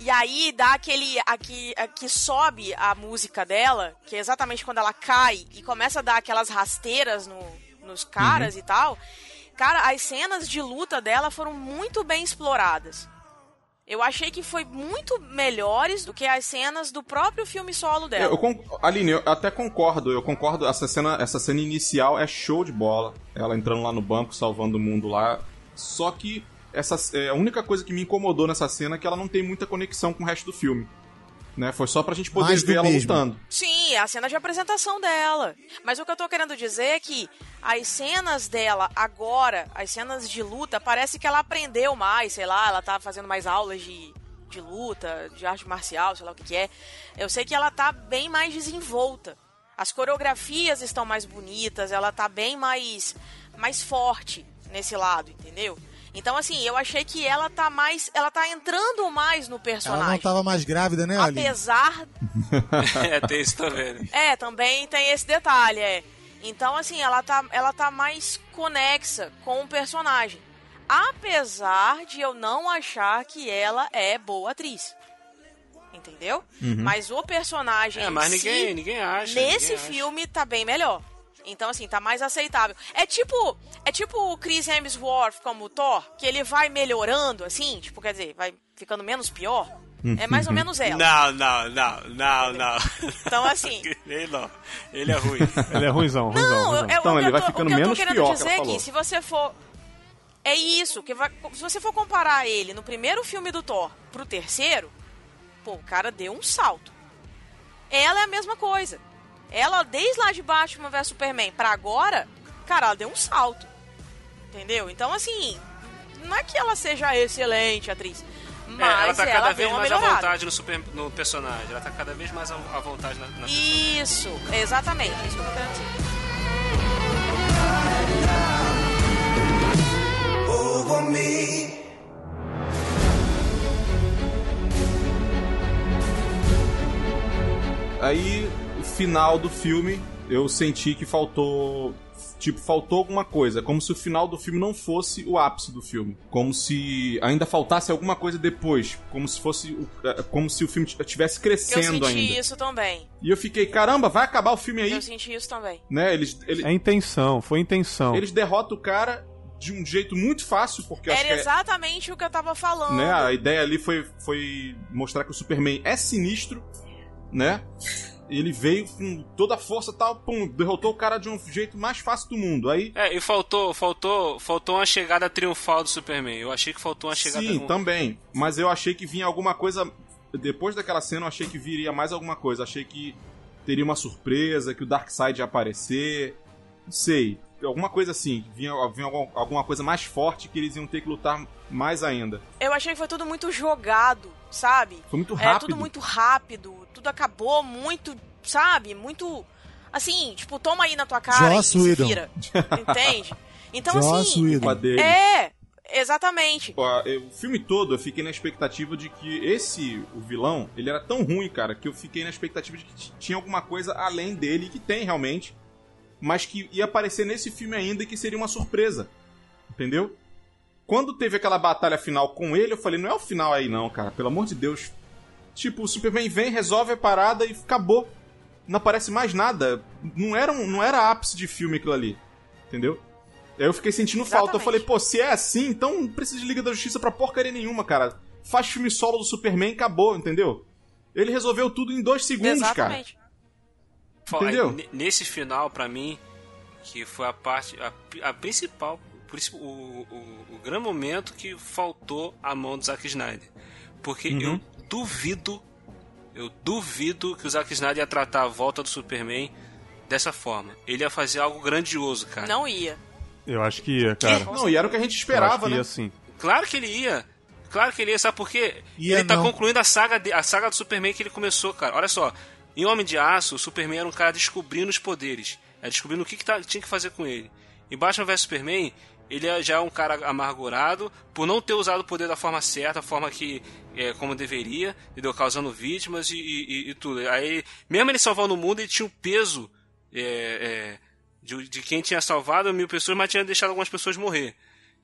e aí dá aquele aqui, aqui sobe a música dela, que é exatamente quando ela cai e começa a dar aquelas rasteiras no, nos caras Uhum. e tal. Cara, as cenas de luta dela foram muito bem exploradas. Eu achei que foi muito melhores do que as cenas do próprio filme solo dela. eu con- Aline, eu até concordo, eu concordo, essa cena, essa cena inicial é show de bola. Ela entrando lá no banco, salvando o mundo lá. Só que essa, é, a única coisa que me incomodou nessa cena é que ela não tem muita conexão com o resto do filme. Né? Foi só pra gente poder Mais ver ela mesmo. lutando. Sim, é a cena de apresentação dela. Mas o que eu tô querendo dizer é que as cenas dela agora, as cenas de luta, parece que ela aprendeu mais, sei lá, ela tá fazendo mais aulas de, de luta, de arte marcial, sei lá o que, que é. Eu sei que ela tá bem mais desenvolta. As coreografias estão mais bonitas, ela tá bem mais, mais forte nesse lado, entendeu? Então, assim, eu achei que ela tá mais. Ela tá entrando mais no Ela personagem. não tava mais grávida, né, Aline? Apesar [LAUGHS] é, tem isso também. né? é, também tem esse detalhe, é. Então, assim, ela tá, ela tá mais conexa com o personagem. Apesar de eu não achar que ela é boa atriz. Entendeu? Mas o personagem. É, em mas si, ninguém, ninguém acha. nesse ninguém acha. filme tá bem melhor. Então, assim, tá mais aceitável. É tipo. É tipo o Chris Hemsworth como o Thor, que ele vai melhorando, assim, tipo, quer dizer, vai ficando menos pior. É mais ou menos ela. Não, não, não, não, não. Então, assim. [LAUGHS] ele não. Ele é ruim. [LAUGHS] Ele é ruimzão, ruimzão. Não, eu, Então, o que ele eu vai tô, ficando o que eu tô menos querendo pior, que dizer ela é que se você for. É isso, que vai, se você for comparar ele no primeiro filme do Thor pro terceiro, pô, o cara deu um salto. Ela é a mesma coisa. Ela, desde lá de Batman vs Superman pra agora, cara, ela deu um salto. Entendeu? Então, assim, não é que ela seja excelente atriz, É, ela mas tá ela, cada deu vez uma mais à melhorada. vontade no, super, no personagem. Ela tá cada vez mais à à vontade na, na personagem. Isso, exatamente, é isso que eu tô querendo dizer. over me. Aí, final do filme, eu senti que faltou. Tipo, faltou alguma coisa. Como se o final do filme não fosse o ápice do filme. Como se ainda faltasse alguma coisa depois. Como se fosse. o- eh, Como se o filme estivesse Eu crescendo senti ainda. isso também. E eu fiquei, caramba, vai acabar o filme aí? Eu senti isso também. Né? Eles, eles, É intenção, foi intenção. eles derrotam o cara de um jeito muito fácil, porque eu acho Era é- exatamente o que eu tava falando. né? A ideia ali foi, foi mostrar que o Superman é sinistro, né? Ele veio com toda a força tal, pum, derrotou o cara de um jeito mais fácil do mundo. Aí, É, e faltou, faltou, faltou uma chegada triunfal do Superman. Eu achei que faltou uma chegada. sim, também. Mas eu achei que vinha alguma coisa. Depois daquela cena, eu achei que viria mais alguma coisa. Achei que teria uma surpresa, que o Darkseid ia aparecer. Não sei. Alguma coisa assim. Vinha, vinha algum- alguma coisa mais forte que eles iam ter que lutar mais ainda. Eu achei que foi tudo muito jogado, sabe? Foi muito É rápido. tudo muito rápido, tudo acabou muito, sabe? Muito Assim, tipo, toma aí na tua cara Joss e se Whedon. vira. Entende? Então, Joss assim. Whedon. É, exatamente. Pô, eu- O filme todo eu fiquei na expectativa de que esse, o vilão, ele era tão ruim, cara, que eu fiquei na expectativa de que tinha alguma coisa além dele, que tem realmente, mas que ia aparecer nesse filme ainda e que seria uma surpresa. Entendeu? Quando teve aquela batalha final com ele, eu falei, não é o final aí não, cara, pelo amor de Deus. Tipo, o Superman vem, resolve a parada e acabou. Não aparece mais nada. Não era, um, não era ápice de filme aquilo ali. Entendeu? Aí eu fiquei sentindo falta. Eu Exatamente. falei, pô, se é assim, então não precisa de Liga da Justiça pra porcaria nenhuma, cara. Faz filme solo do Superman e acabou, entendeu? Ele resolveu tudo em dois segundos, cara. Exatamente. Fala, Entendeu? Nesse final, pra mim, que foi a parte, a, a principal, por isso o, o, o grande momento que faltou a mão do Zack Snyder. Porque Uhum. eu duvido, eu duvido que o Zack Snyder ia tratar a volta do Superman dessa forma. Ele ia fazer algo grandioso, cara. Não ia. Eu acho que ia, cara. Não, e era o que a gente Eu acho esperava, que né? ia sim. Claro que ele ia. Claro que ele ia, sabe por quê? Ia ele tá não. concluindo a saga, de- a saga do Superman que ele começou, cara. Olha só, em Homem de Aço, o Superman era um cara descobrindo os poderes. É, descobrindo o que, que tá- tinha que fazer com ele. Em Batman vs Superman, ele é já um cara amargurado por não ter usado o poder da forma certa, a forma que é, como deveria, entendeu? Causando vítimas e, e- e- tudo. Aí, mesmo ele salvando o mundo, ele tinha o peso é, é, de, de quem tinha salvado mil pessoas, mas tinha deixado algumas pessoas morrer.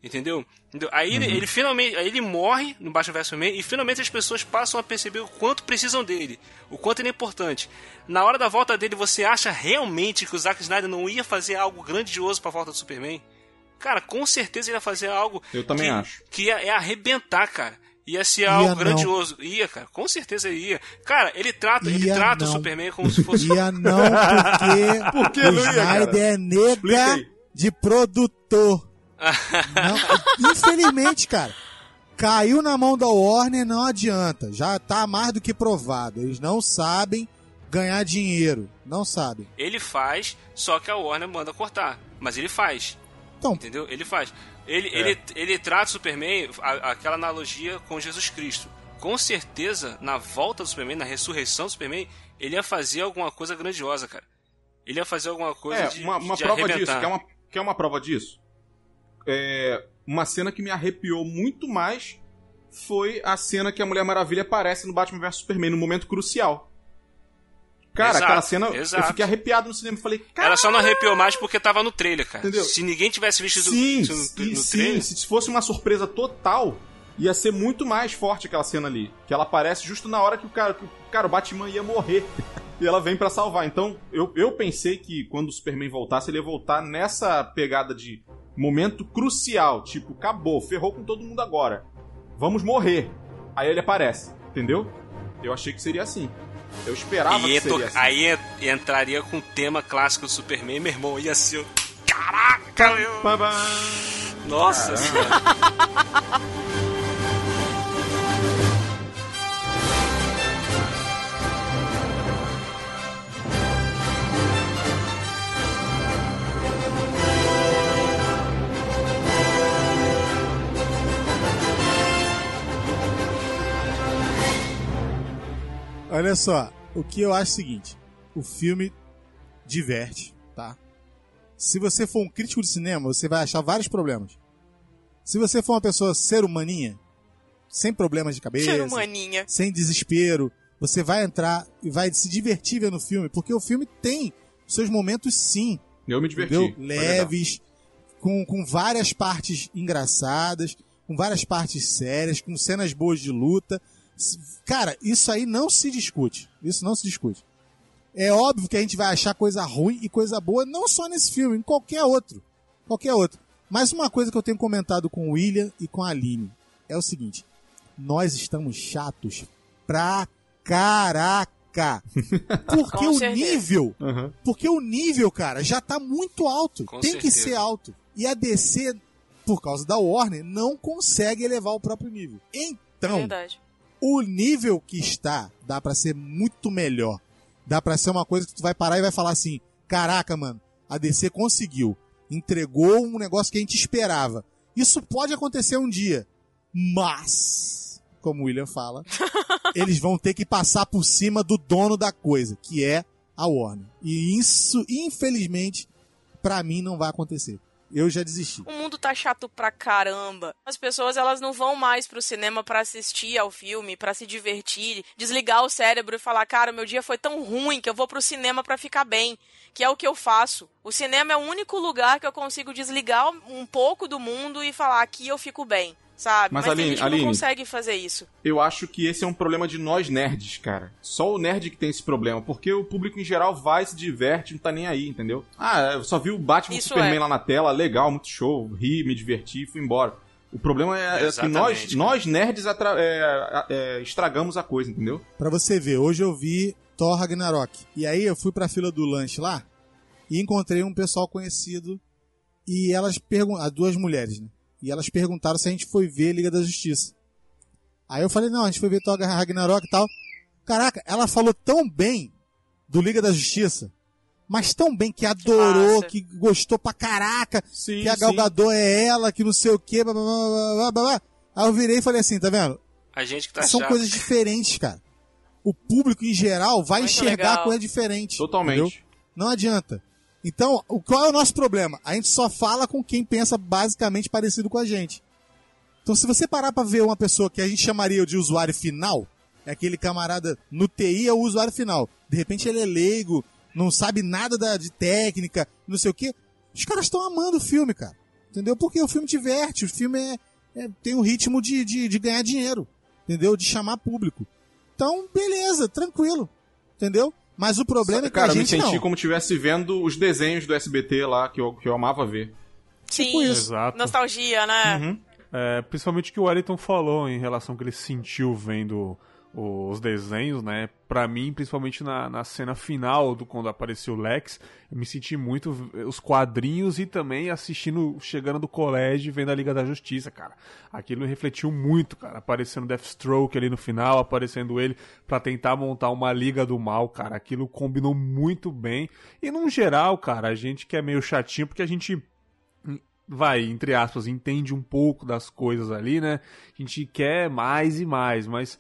Entendeu? Entendeu? Aí ele, ele finalmente. Aí ele morre no Batman vs Superman e finalmente as pessoas passam a perceber o quanto precisam dele. O quanto ele é importante. Na hora da volta dele, você acha realmente que o Zack Snyder não ia fazer algo grandioso pra volta do Superman? Cara, com certeza ele ia fazer algo. Eu também que, acho. Que ia, ia arrebentar, cara. Ia ser Ia algo não. grandioso. Ia, cara. Com certeza ia. Cara, ele trata, ele trata o. Superman como se fosse. Ia não, porque [LAUGHS] Por que o não ia, cara? Snyder é nega de produtor. [LAUGHS] Não, infelizmente, cara. Caiu na mão da Warner, não adianta. Já tá mais do que provado. Eles não sabem ganhar dinheiro. Não sabem. Ele faz, só que a Warner manda cortar. Mas ele faz. Então, Entendeu? Ele faz. Ele, É. ele, ele trata o Superman, a- aquela analogia com Jesus Cristo. Com certeza, na volta do Superman, na ressurreição do Superman, ele ia fazer alguma coisa grandiosa, cara. Ele ia fazer alguma coisa É, de, uma, uma de prova arrebentar. disso. Quer uma, quer uma prova disso? É, uma cena que me arrepiou muito mais foi a cena que a Mulher Maravilha aparece no Batman vs Superman, no momento crucial. Cara, Exato, aquela cena, eu exato. fiquei arrepiado no cinema. Falei, cara, Ela só não arrepiou mais porque tava no trailer, cara. Entendeu? Se ninguém tivesse visto isso sim, isso no, sim, no sim, trailer. se fosse uma surpresa total, ia ser muito mais forte aquela cena ali. Que ela aparece justo na hora que o cara, que o, cara, o Batman ia morrer. [LAUGHS] e ela vem pra salvar. Então, eu, eu pensei que quando o Superman voltasse, ele ia voltar nessa pegada de momento crucial. Tipo, acabou, ferrou com todo mundo agora. Vamos morrer. Aí ele aparece, entendeu? Eu achei que seria assim. Eu esperava E que ia seria assim. aí en- entraria com o tema clássico do Superman, meu irmão. Ia ser. Caraca, meu! Babá. Nossa senhora. [LAUGHS] olha só. O que eu acho é o seguinte. O filme diverte, tá? Se você for um crítico de cinema, você vai achar vários problemas. Se você for uma pessoa ser humaninha, sem problemas de cabeça, Ser humaninha. sem desespero, você vai entrar e vai se divertir vendo o filme, porque o filme tem seus momentos sim, Eu me diverti. entendeu? Leves, com, com várias partes engraçadas, com várias partes sérias, com cenas boas de luta. Cara, isso aí não se discute. Isso não se discute. É óbvio que a gente vai achar coisa ruim e coisa boa, não só nesse filme, em qualquer outro. Qualquer outro. Mas uma coisa que eu tenho comentado com o William e com a Aline é o seguinte: nós estamos chatos pra caraca. [LAUGHS] Porque o certeza. nível Aham. porque o nível, cara, já tá muito alto. Com Tem que certeza. ser alto. E a DC, por causa da Warner, não consegue elevar o próprio nível. Então, Verdade. O nível que está dá pra ser muito melhor. Dá pra ser uma coisa que tu vai parar e vai falar assim: caraca, mano, a DC conseguiu. Entregou um negócio que a gente esperava. Isso pode acontecer um dia. Mas, como o William fala, [LAUGHS] eles vão ter que passar por cima do dono da coisa, que é a Warner. E isso, infelizmente, pra mim não vai acontecer. Eu já desisti. O mundo tá chato pra caramba. As pessoas elas não vão mais pro cinema pra assistir ao filme, pra se divertir, desligar o cérebro e falar: "Cara, meu dia foi tão ruim que eu vou pro cinema pra ficar bem", que é o que eu faço. O cinema é o único lugar que eu consigo desligar um pouco do mundo e falar: "Aqui eu fico bem". Sabe? Mas, tem Aline- gente que Aline- não consegue fazer isso. Eu acho que esse é um problema de nós nerds, cara. Só o nerd que tem esse problema, porque o público em geral vai, se diverte, não tá nem aí, entendeu? Ah, eu só vi o Batman Isso Superman é. lá na tela, legal, muito show, ri, me diverti e fui embora. O problema é, é que nós, cara. nós nerds atra- é, é, estragamos a coisa, entendeu? Pra você ver, hoje eu vi Thor Ragnarok. E aí eu fui pra fila do lanche lá e encontrei um pessoal conhecido e elas perguntaram, duas mulheres, né? E elas perguntaram se a gente foi ver Liga da Justiça. Aí eu falei, não, a gente foi ver Thor Ragnarok e tal. Caraca, ela falou tão bem do Liga da Justiça, mas tão bem que adorou, massa. que gostou pra caraca, Sim, que a Gal Gadot é ela, que não sei o quê, blá, blá, blá, blá, blá, blá, blá. Aí eu virei e falei assim, tá vendo? A gente que tá São chato. coisas diferentes, cara. O público em geral vai Muito enxergar legal. coisa diferente. Totalmente. entendeu? Não adianta. Então, o, qual é o nosso problema? A gente só fala com quem pensa basicamente parecido com a gente. Então, se você parar pra ver uma pessoa que a gente chamaria de usuário final, é aquele camarada no TI é o usuário final. De repente ele é leigo, não sabe nada da, de técnica, não sei o quê. Os caras estão amando o filme, cara. Entendeu? Porque o filme diverte, o filme é, é- tem um ritmo de, de, de ganhar dinheiro. Entendeu? De chamar público. Então, beleza, tranquilo. Entendeu? Mas o problema é que Cara, a eu me gente senti não. como estivesse vendo os desenhos do SBT lá, que eu, que eu amava ver. Sim, isso. Exato. nostalgia, né? Uhum. É, principalmente o que o Wellington falou em relação ao que ele sentiu vendo os desenhos, né? Pra mim, principalmente na, na cena final do quando apareceu o Lex, eu me senti muito os quadrinhos e também assistindo, chegando do colégio vendo a Liga da Justiça, cara. Aquilo refletiu muito, cara. Aparecendo Deathstroke ali no final, aparecendo ele pra tentar montar uma Liga do Mal, cara. Aquilo combinou muito bem. E num geral, cara, a gente que é meio chatinho, porque a gente vai, entre aspas, entende um pouco das coisas ali, né? A gente quer mais e mais, mas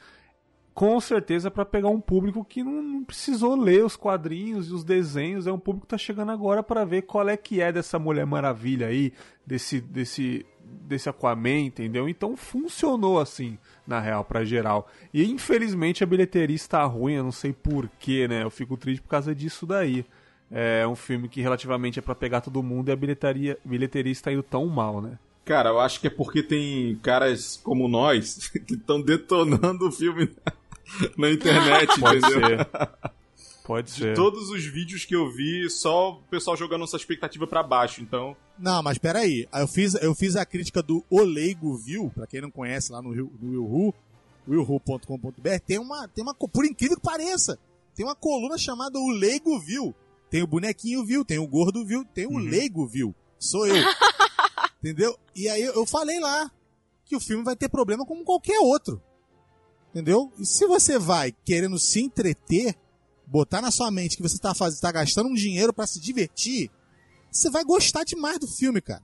com certeza para pegar um público que não, não precisou ler os quadrinhos e os desenhos, é um público que tá chegando agora para ver qual é que é dessa Mulher Maravilha aí, desse desse desse Aquaman, entendeu? Então funcionou assim, na real, pra geral. E infelizmente a bilheteria está ruim, eu não sei porquê, né? Eu fico triste por causa disso daí. É um filme que relativamente é pra pegar todo mundo e a bilheteria, bilheteria está indo tão mal, né? Cara, eu acho que é porque tem caras como nós [LAUGHS] que estão detonando o filme [LAUGHS] na, internet, Pode entendeu? ser. Pode De ser. todos os vídeos que eu vi, só o pessoal jogando essa expectativa pra baixo, então... Não, mas peraí. Eu fiz, eu fiz a crítica do Oleigo View, pra quem não conhece lá no, Rio- no Willhu, willhu.com.br, tem uma, tem uma, por incrível que pareça, tem uma coluna chamada O Leigo View. Tem o bonequinho View, tem o gordo View, tem o Leigo View. Sou eu. [LAUGHS] Entendeu? E aí eu falei lá que o filme vai ter problema como qualquer outro. Entendeu? E se você vai querendo se entreter, botar na sua mente que você tá, faz, tá gastando um dinheiro pra se divertir, você vai gostar demais do filme, cara.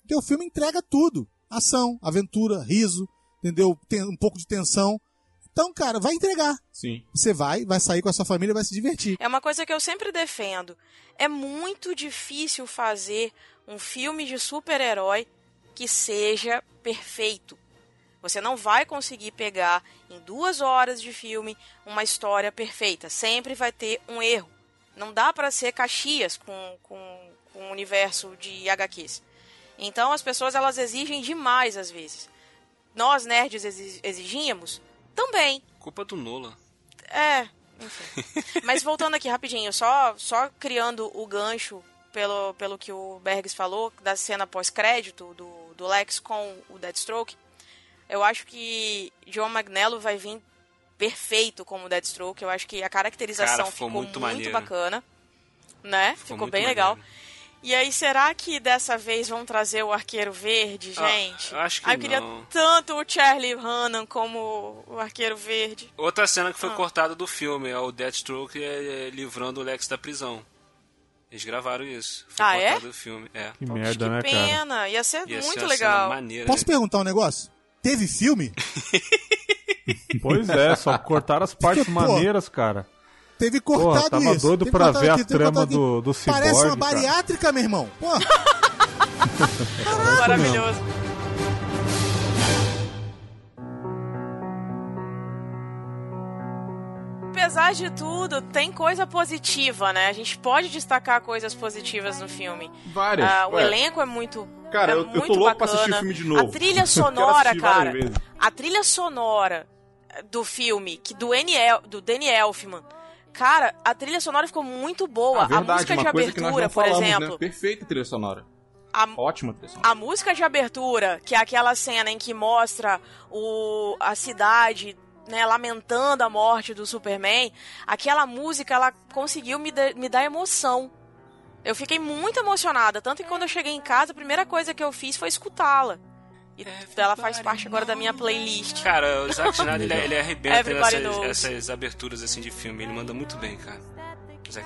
Porque o filme entrega tudo: ação, aventura, riso, entendeu? Tem um pouco de tensão. Então, cara, vai entregar. Sim. Você vai, vai sair com a sua família, vai se divertir. É uma coisa que eu sempre defendo. É muito difícil fazer um filme de super-herói que seja perfeito. Você não vai conseguir pegar em duas horas de filme uma história perfeita. Sempre vai ter um erro. Não dá pra ser Caxias com, com, com o universo de HQs. Então as pessoas elas exigem demais às vezes. Nós nerds exi- exigíamos também. Culpa do Nolan. É, enfim. [LAUGHS] Mas voltando aqui rapidinho, só, só criando o gancho pelo, pelo que o Bergs falou, da cena pós-crédito do, do Lex com o Deathstroke, eu acho que John Magnello vai vir perfeito como Deathstroke. Eu acho que a caracterização Cara, ficou ficou, muito muito, bacana. Né? Ficou, muito bem maneiro. legal. E aí, será que dessa vez vão trazer o Arqueiro Verde, Ah, gente? eu acho que Ai, eu queria não. tanto o Charlie Hannan como o Arqueiro Verde. Outra cena que foi Ah. cortada do filme é o Deathstroke é, é, livrando o Lex da prisão. Eles gravaram isso. Foi Ah, é? cortado do filme. É. Que merda, né, cara? Pena, ia ser Ia ser muito uma legal. Maneira, Posso né? perguntar um negócio? Teve filme? [LAUGHS] Pois é, só cortaram as partes Porque, pô, maneiras, cara. teve cortado Porra, tava isso. doido Teve pra ver a aqui, teve trama do, do Cyborg, Parece uma cara. bariátrica, meu irmão. Porra. Maravilhoso. Apesar de tudo, tem coisa positiva, né? A gente pode destacar coisas positivas no filme. Várias. Ah, o Ué, elenco é muito. Cara, é eu- eu tô louco pra bacana. assistir o filme de novo. A trilha [LAUGHS] sonora, cara. A trilha sonora do filme, que do, N. El, do Danny Elfman. Cara, a trilha sonora ficou muito boa. Ah, verdade, a música de abertura, por falamos, exemplo. né? Perfeita trilha sonora. A, Ótima trilha sonora. a música de abertura, que é aquela cena em que mostra o, a cidade né, lamentando a morte do Superman, aquela música ela conseguiu me, da- me dar emoção. Eu fiquei muito emocionada, tanto que quando eu cheguei em casa, a primeira coisa que eu fiz foi escutá-la. E ela faz parte agora da minha playlist. Cara, o Zack Snyder, ele, ele arrebenta Everybody nessas knows. essas aberturas assim de filme. Ele manda muito bem, cara.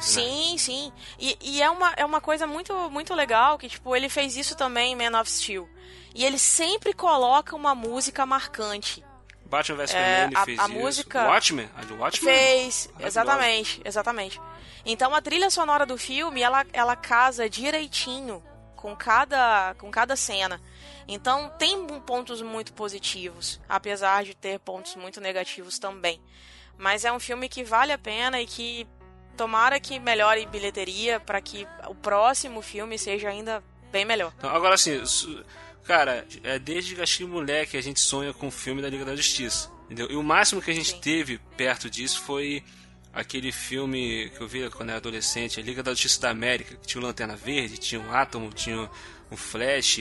Sim, sim. E, e é, uma, é uma coisa muito, muito legal que, tipo, ele fez isso também em Man of Steel. E ele sempre coloca uma música marcante. Batman vs É, Superman, ele a- fez a isso. música- Watchmen? A de Watchmen? Fez, exatamente, exatamente. Então a trilha sonora do filme, ela, ela casa direitinho com cada, com cada cena. Então tem pontos muito positivos, apesar de ter pontos muito negativos também. Mas é um filme que vale a pena e que tomara que melhore bilheteria para que o próximo filme seja ainda bem melhor. Então, agora assim, su- cara, é desde Gatinho Moleque a gente sonha com o filme da Liga da Justiça. Entendeu? E o máximo que a gente Sim. teve perto disso foi aquele filme que eu vi quando era adolescente, a Liga da Justiça da América, que tinha o Lanterna Verde, tinha o Átomo, tinha o Flash.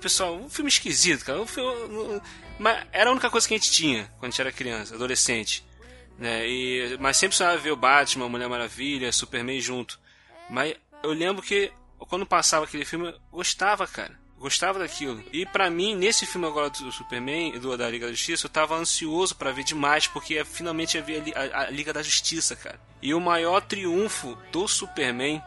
Pessoal, um filme esquisito, cara. Um filme, mas era a única coisa que a gente tinha quando a gente era criança, adolescente. Né? E, mas sempre sonhava ver o Batman, Mulher Maravilha, Superman junto. Mas eu lembro que quando passava aquele filme, eu gostava, cara. Gostava daquilo. E pra mim, nesse filme agora do Superman do da Liga da Justiça, eu tava ansioso pra ver demais, porque finalmente ia ver a a, a Liga da Justiça, cara. E o maior triunfo do Superman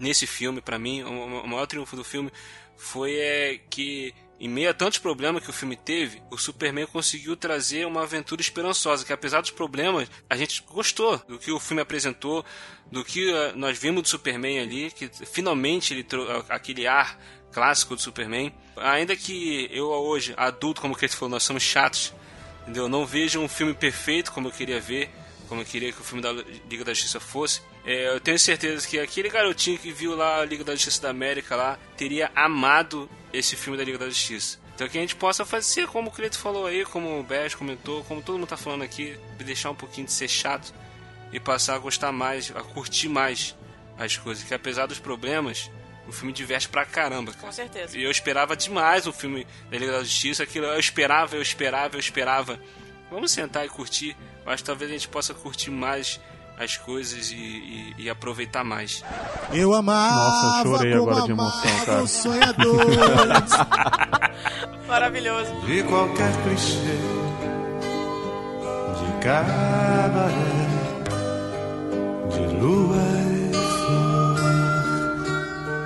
nesse filme, pra mim, o, o maior triunfo do filme foi é, que, em meio a tantos problemas que o filme teve, o Superman conseguiu trazer uma aventura esperançosa, que apesar dos problemas, a gente gostou do que o filme apresentou, do que eh, nós vimos do Superman ali, que finalmente ele trouxe aquele ar clássico do Superman. Ainda que eu hoje, adulto, como que ele falou, nós somos chatos, entendeu? Não vejo um filme perfeito como eu queria ver, como eu queria que o filme da Liga da Justiça fosse. É, eu tenho certeza que aquele garotinho que viu lá a Liga da Justiça da América lá teria amado esse filme da Liga da Justiça. Então que a gente possa fazer como o Cleito falou aí, como o Bess comentou, como todo mundo tá falando aqui, de deixar um pouquinho de ser chato e passar a gostar mais, a curtir mais as coisas. Que apesar dos problemas, o filme diverte pra caramba, cara. Com certeza. E eu esperava demais o filme da Liga da Justiça. Aquilo eu esperava, eu esperava, eu esperava. Vamos sentar e curtir. Eu acho que talvez a gente possa curtir mais as coisas e, e- e aproveitar mais. Eu amava Nossa, eu chorei como agora de emoção, cara. sonhadores. [LAUGHS] Maravilhoso. De qualquer clichê De cabaré De lua e flor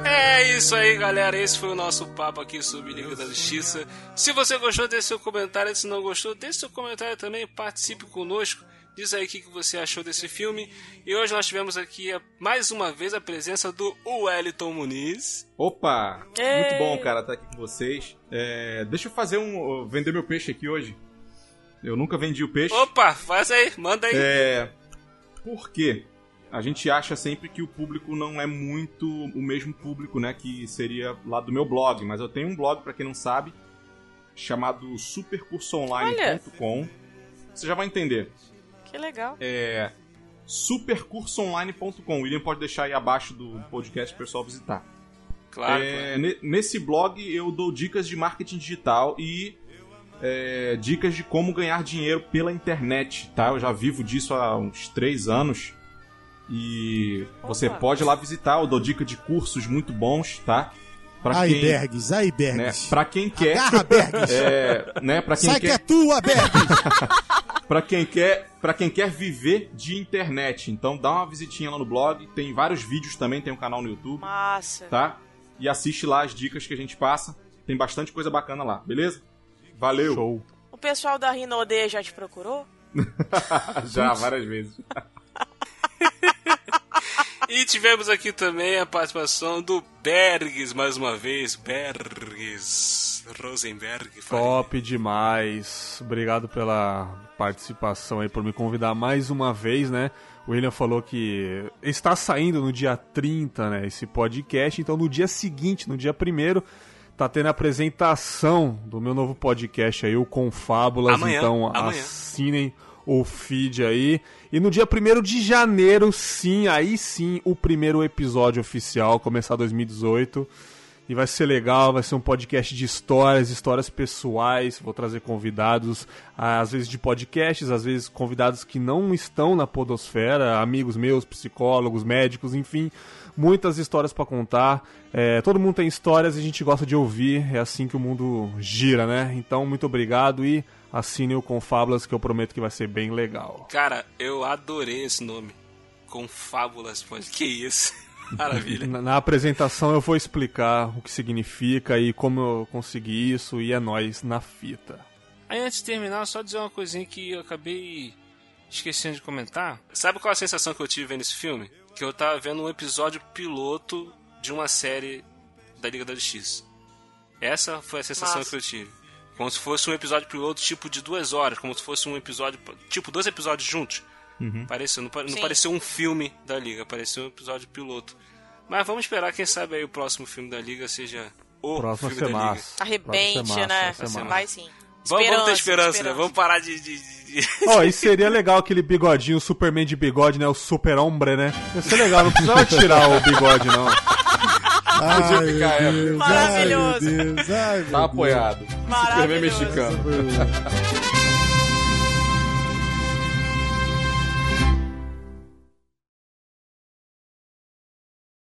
É isso aí, galera. Esse foi o nosso papo aqui sobre Liga da Justiça. Se você gostou, deixe seu comentário. Se não gostou, deixe seu comentário também. Participe conosco. Diz aí o que que você achou desse filme. E hoje nós tivemos aqui mais uma vez a presença do Wellington Muniz. Opa! Ei! Muito bom, cara, estar aqui com vocês. É, deixa eu fazer um. vender meu peixe aqui hoje. Eu nunca vendi o peixe. Opa, faz aí, manda aí. É. Por quê? A gente acha sempre que o público não é muito o mesmo público, né? Que seria lá do meu blog. Mas eu tenho um blog, pra quem não sabe, chamado supercursoonline.com. Você já vai entender. Que legal. É. supercursoonline.com. O William pode deixar aí abaixo do podcast pro pessoal visitar. Claro, É, ne- Nesse blog eu dou dicas de marketing digital e é, dicas de como ganhar dinheiro pela internet, tá? Eu já vivo disso há uns três anos e você Opa. pode ir lá visitar. Eu dou dica de cursos muito bons, tá? Pra Ai, quem, Bergs, ai, né, Bergs. pra quem quer, Agarra, Bergs. [LAUGHS] é, né? Pra quem Sai que é quer, tua, Bergs. [LAUGHS] para quem quer, para quem quer viver de internet. Então dá uma visitinha lá no blog. Tem vários vídeos também. Tem um canal no YouTube Massa. tá? E assiste lá as dicas que a gente passa. Tem bastante coisa bacana lá, beleza? Valeu! Show. O pessoal da Rinode já te procurou? [LAUGHS] Já, várias vezes. [LAUGHS] E tivemos aqui também a participação do Bergs, mais uma vez. Bergs. Rosenberg. Top demais. Obrigado pela participação aí, por me convidar mais uma vez, né? O William falou que está saindo no dia 30, né, esse podcast, então no dia seguinte, no dia 1 tá tendo a apresentação do meu novo podcast aí, o Confábulas, Amanhã, então amanhã. assinem o feed aí. E no dia 1 de janeiro, sim, aí sim, o primeiro episódio oficial, começar 2018. E vai ser legal, vai ser um podcast de histórias, histórias pessoais. Vou trazer convidados, às vezes de podcasts, às vezes convidados que não estão na Podosfera, amigos meus, psicólogos, médicos, enfim, muitas histórias para contar. É, todo mundo tem histórias e a gente gosta de ouvir, é assim que o mundo gira, né? Então, muito obrigado e assine o Confábulas, que eu prometo que vai ser bem legal. Cara, eu adorei esse nome. Confábulas, pode. Que isso? [LAUGHS] Maravilha. Na, na apresentação eu vou explicar o que significa e como eu consegui isso, e é nós na fita. Aí antes de terminar, só dizer uma coisinha que eu acabei esquecendo de comentar. Sabe qual a sensação que eu tive vendo esse filme? Que eu tava vendo um episódio piloto de uma série da Liga da Justiça. Essa foi a sensação Massa. que eu tive. Como se fosse um episódio piloto tipo de duas horas, como se fosse um episódio. Tipo, dois episódios juntos. Pareceu, não, não pareceu um filme da Liga, pareceu um episódio piloto. Mas vamos esperar, quem sabe aí o próximo filme da Liga seja o Próximo filme ser da Liga. massa. Arrebente, Próximo ser né? massa, vai massa. Sim. Vamos, vamos ter esperança, né? Vamos parar de. de- de- [LAUGHS] Ó, e seria legal aquele bigodinho, o Superman de bigode, né? O Super Hombre, né? Ia ser legal, não precisava tirar o bigode, não. Ai, Deus, Maravilhoso. Ai, Deus, ai, Tá apoiado. Superman Maravilhoso. mexicano.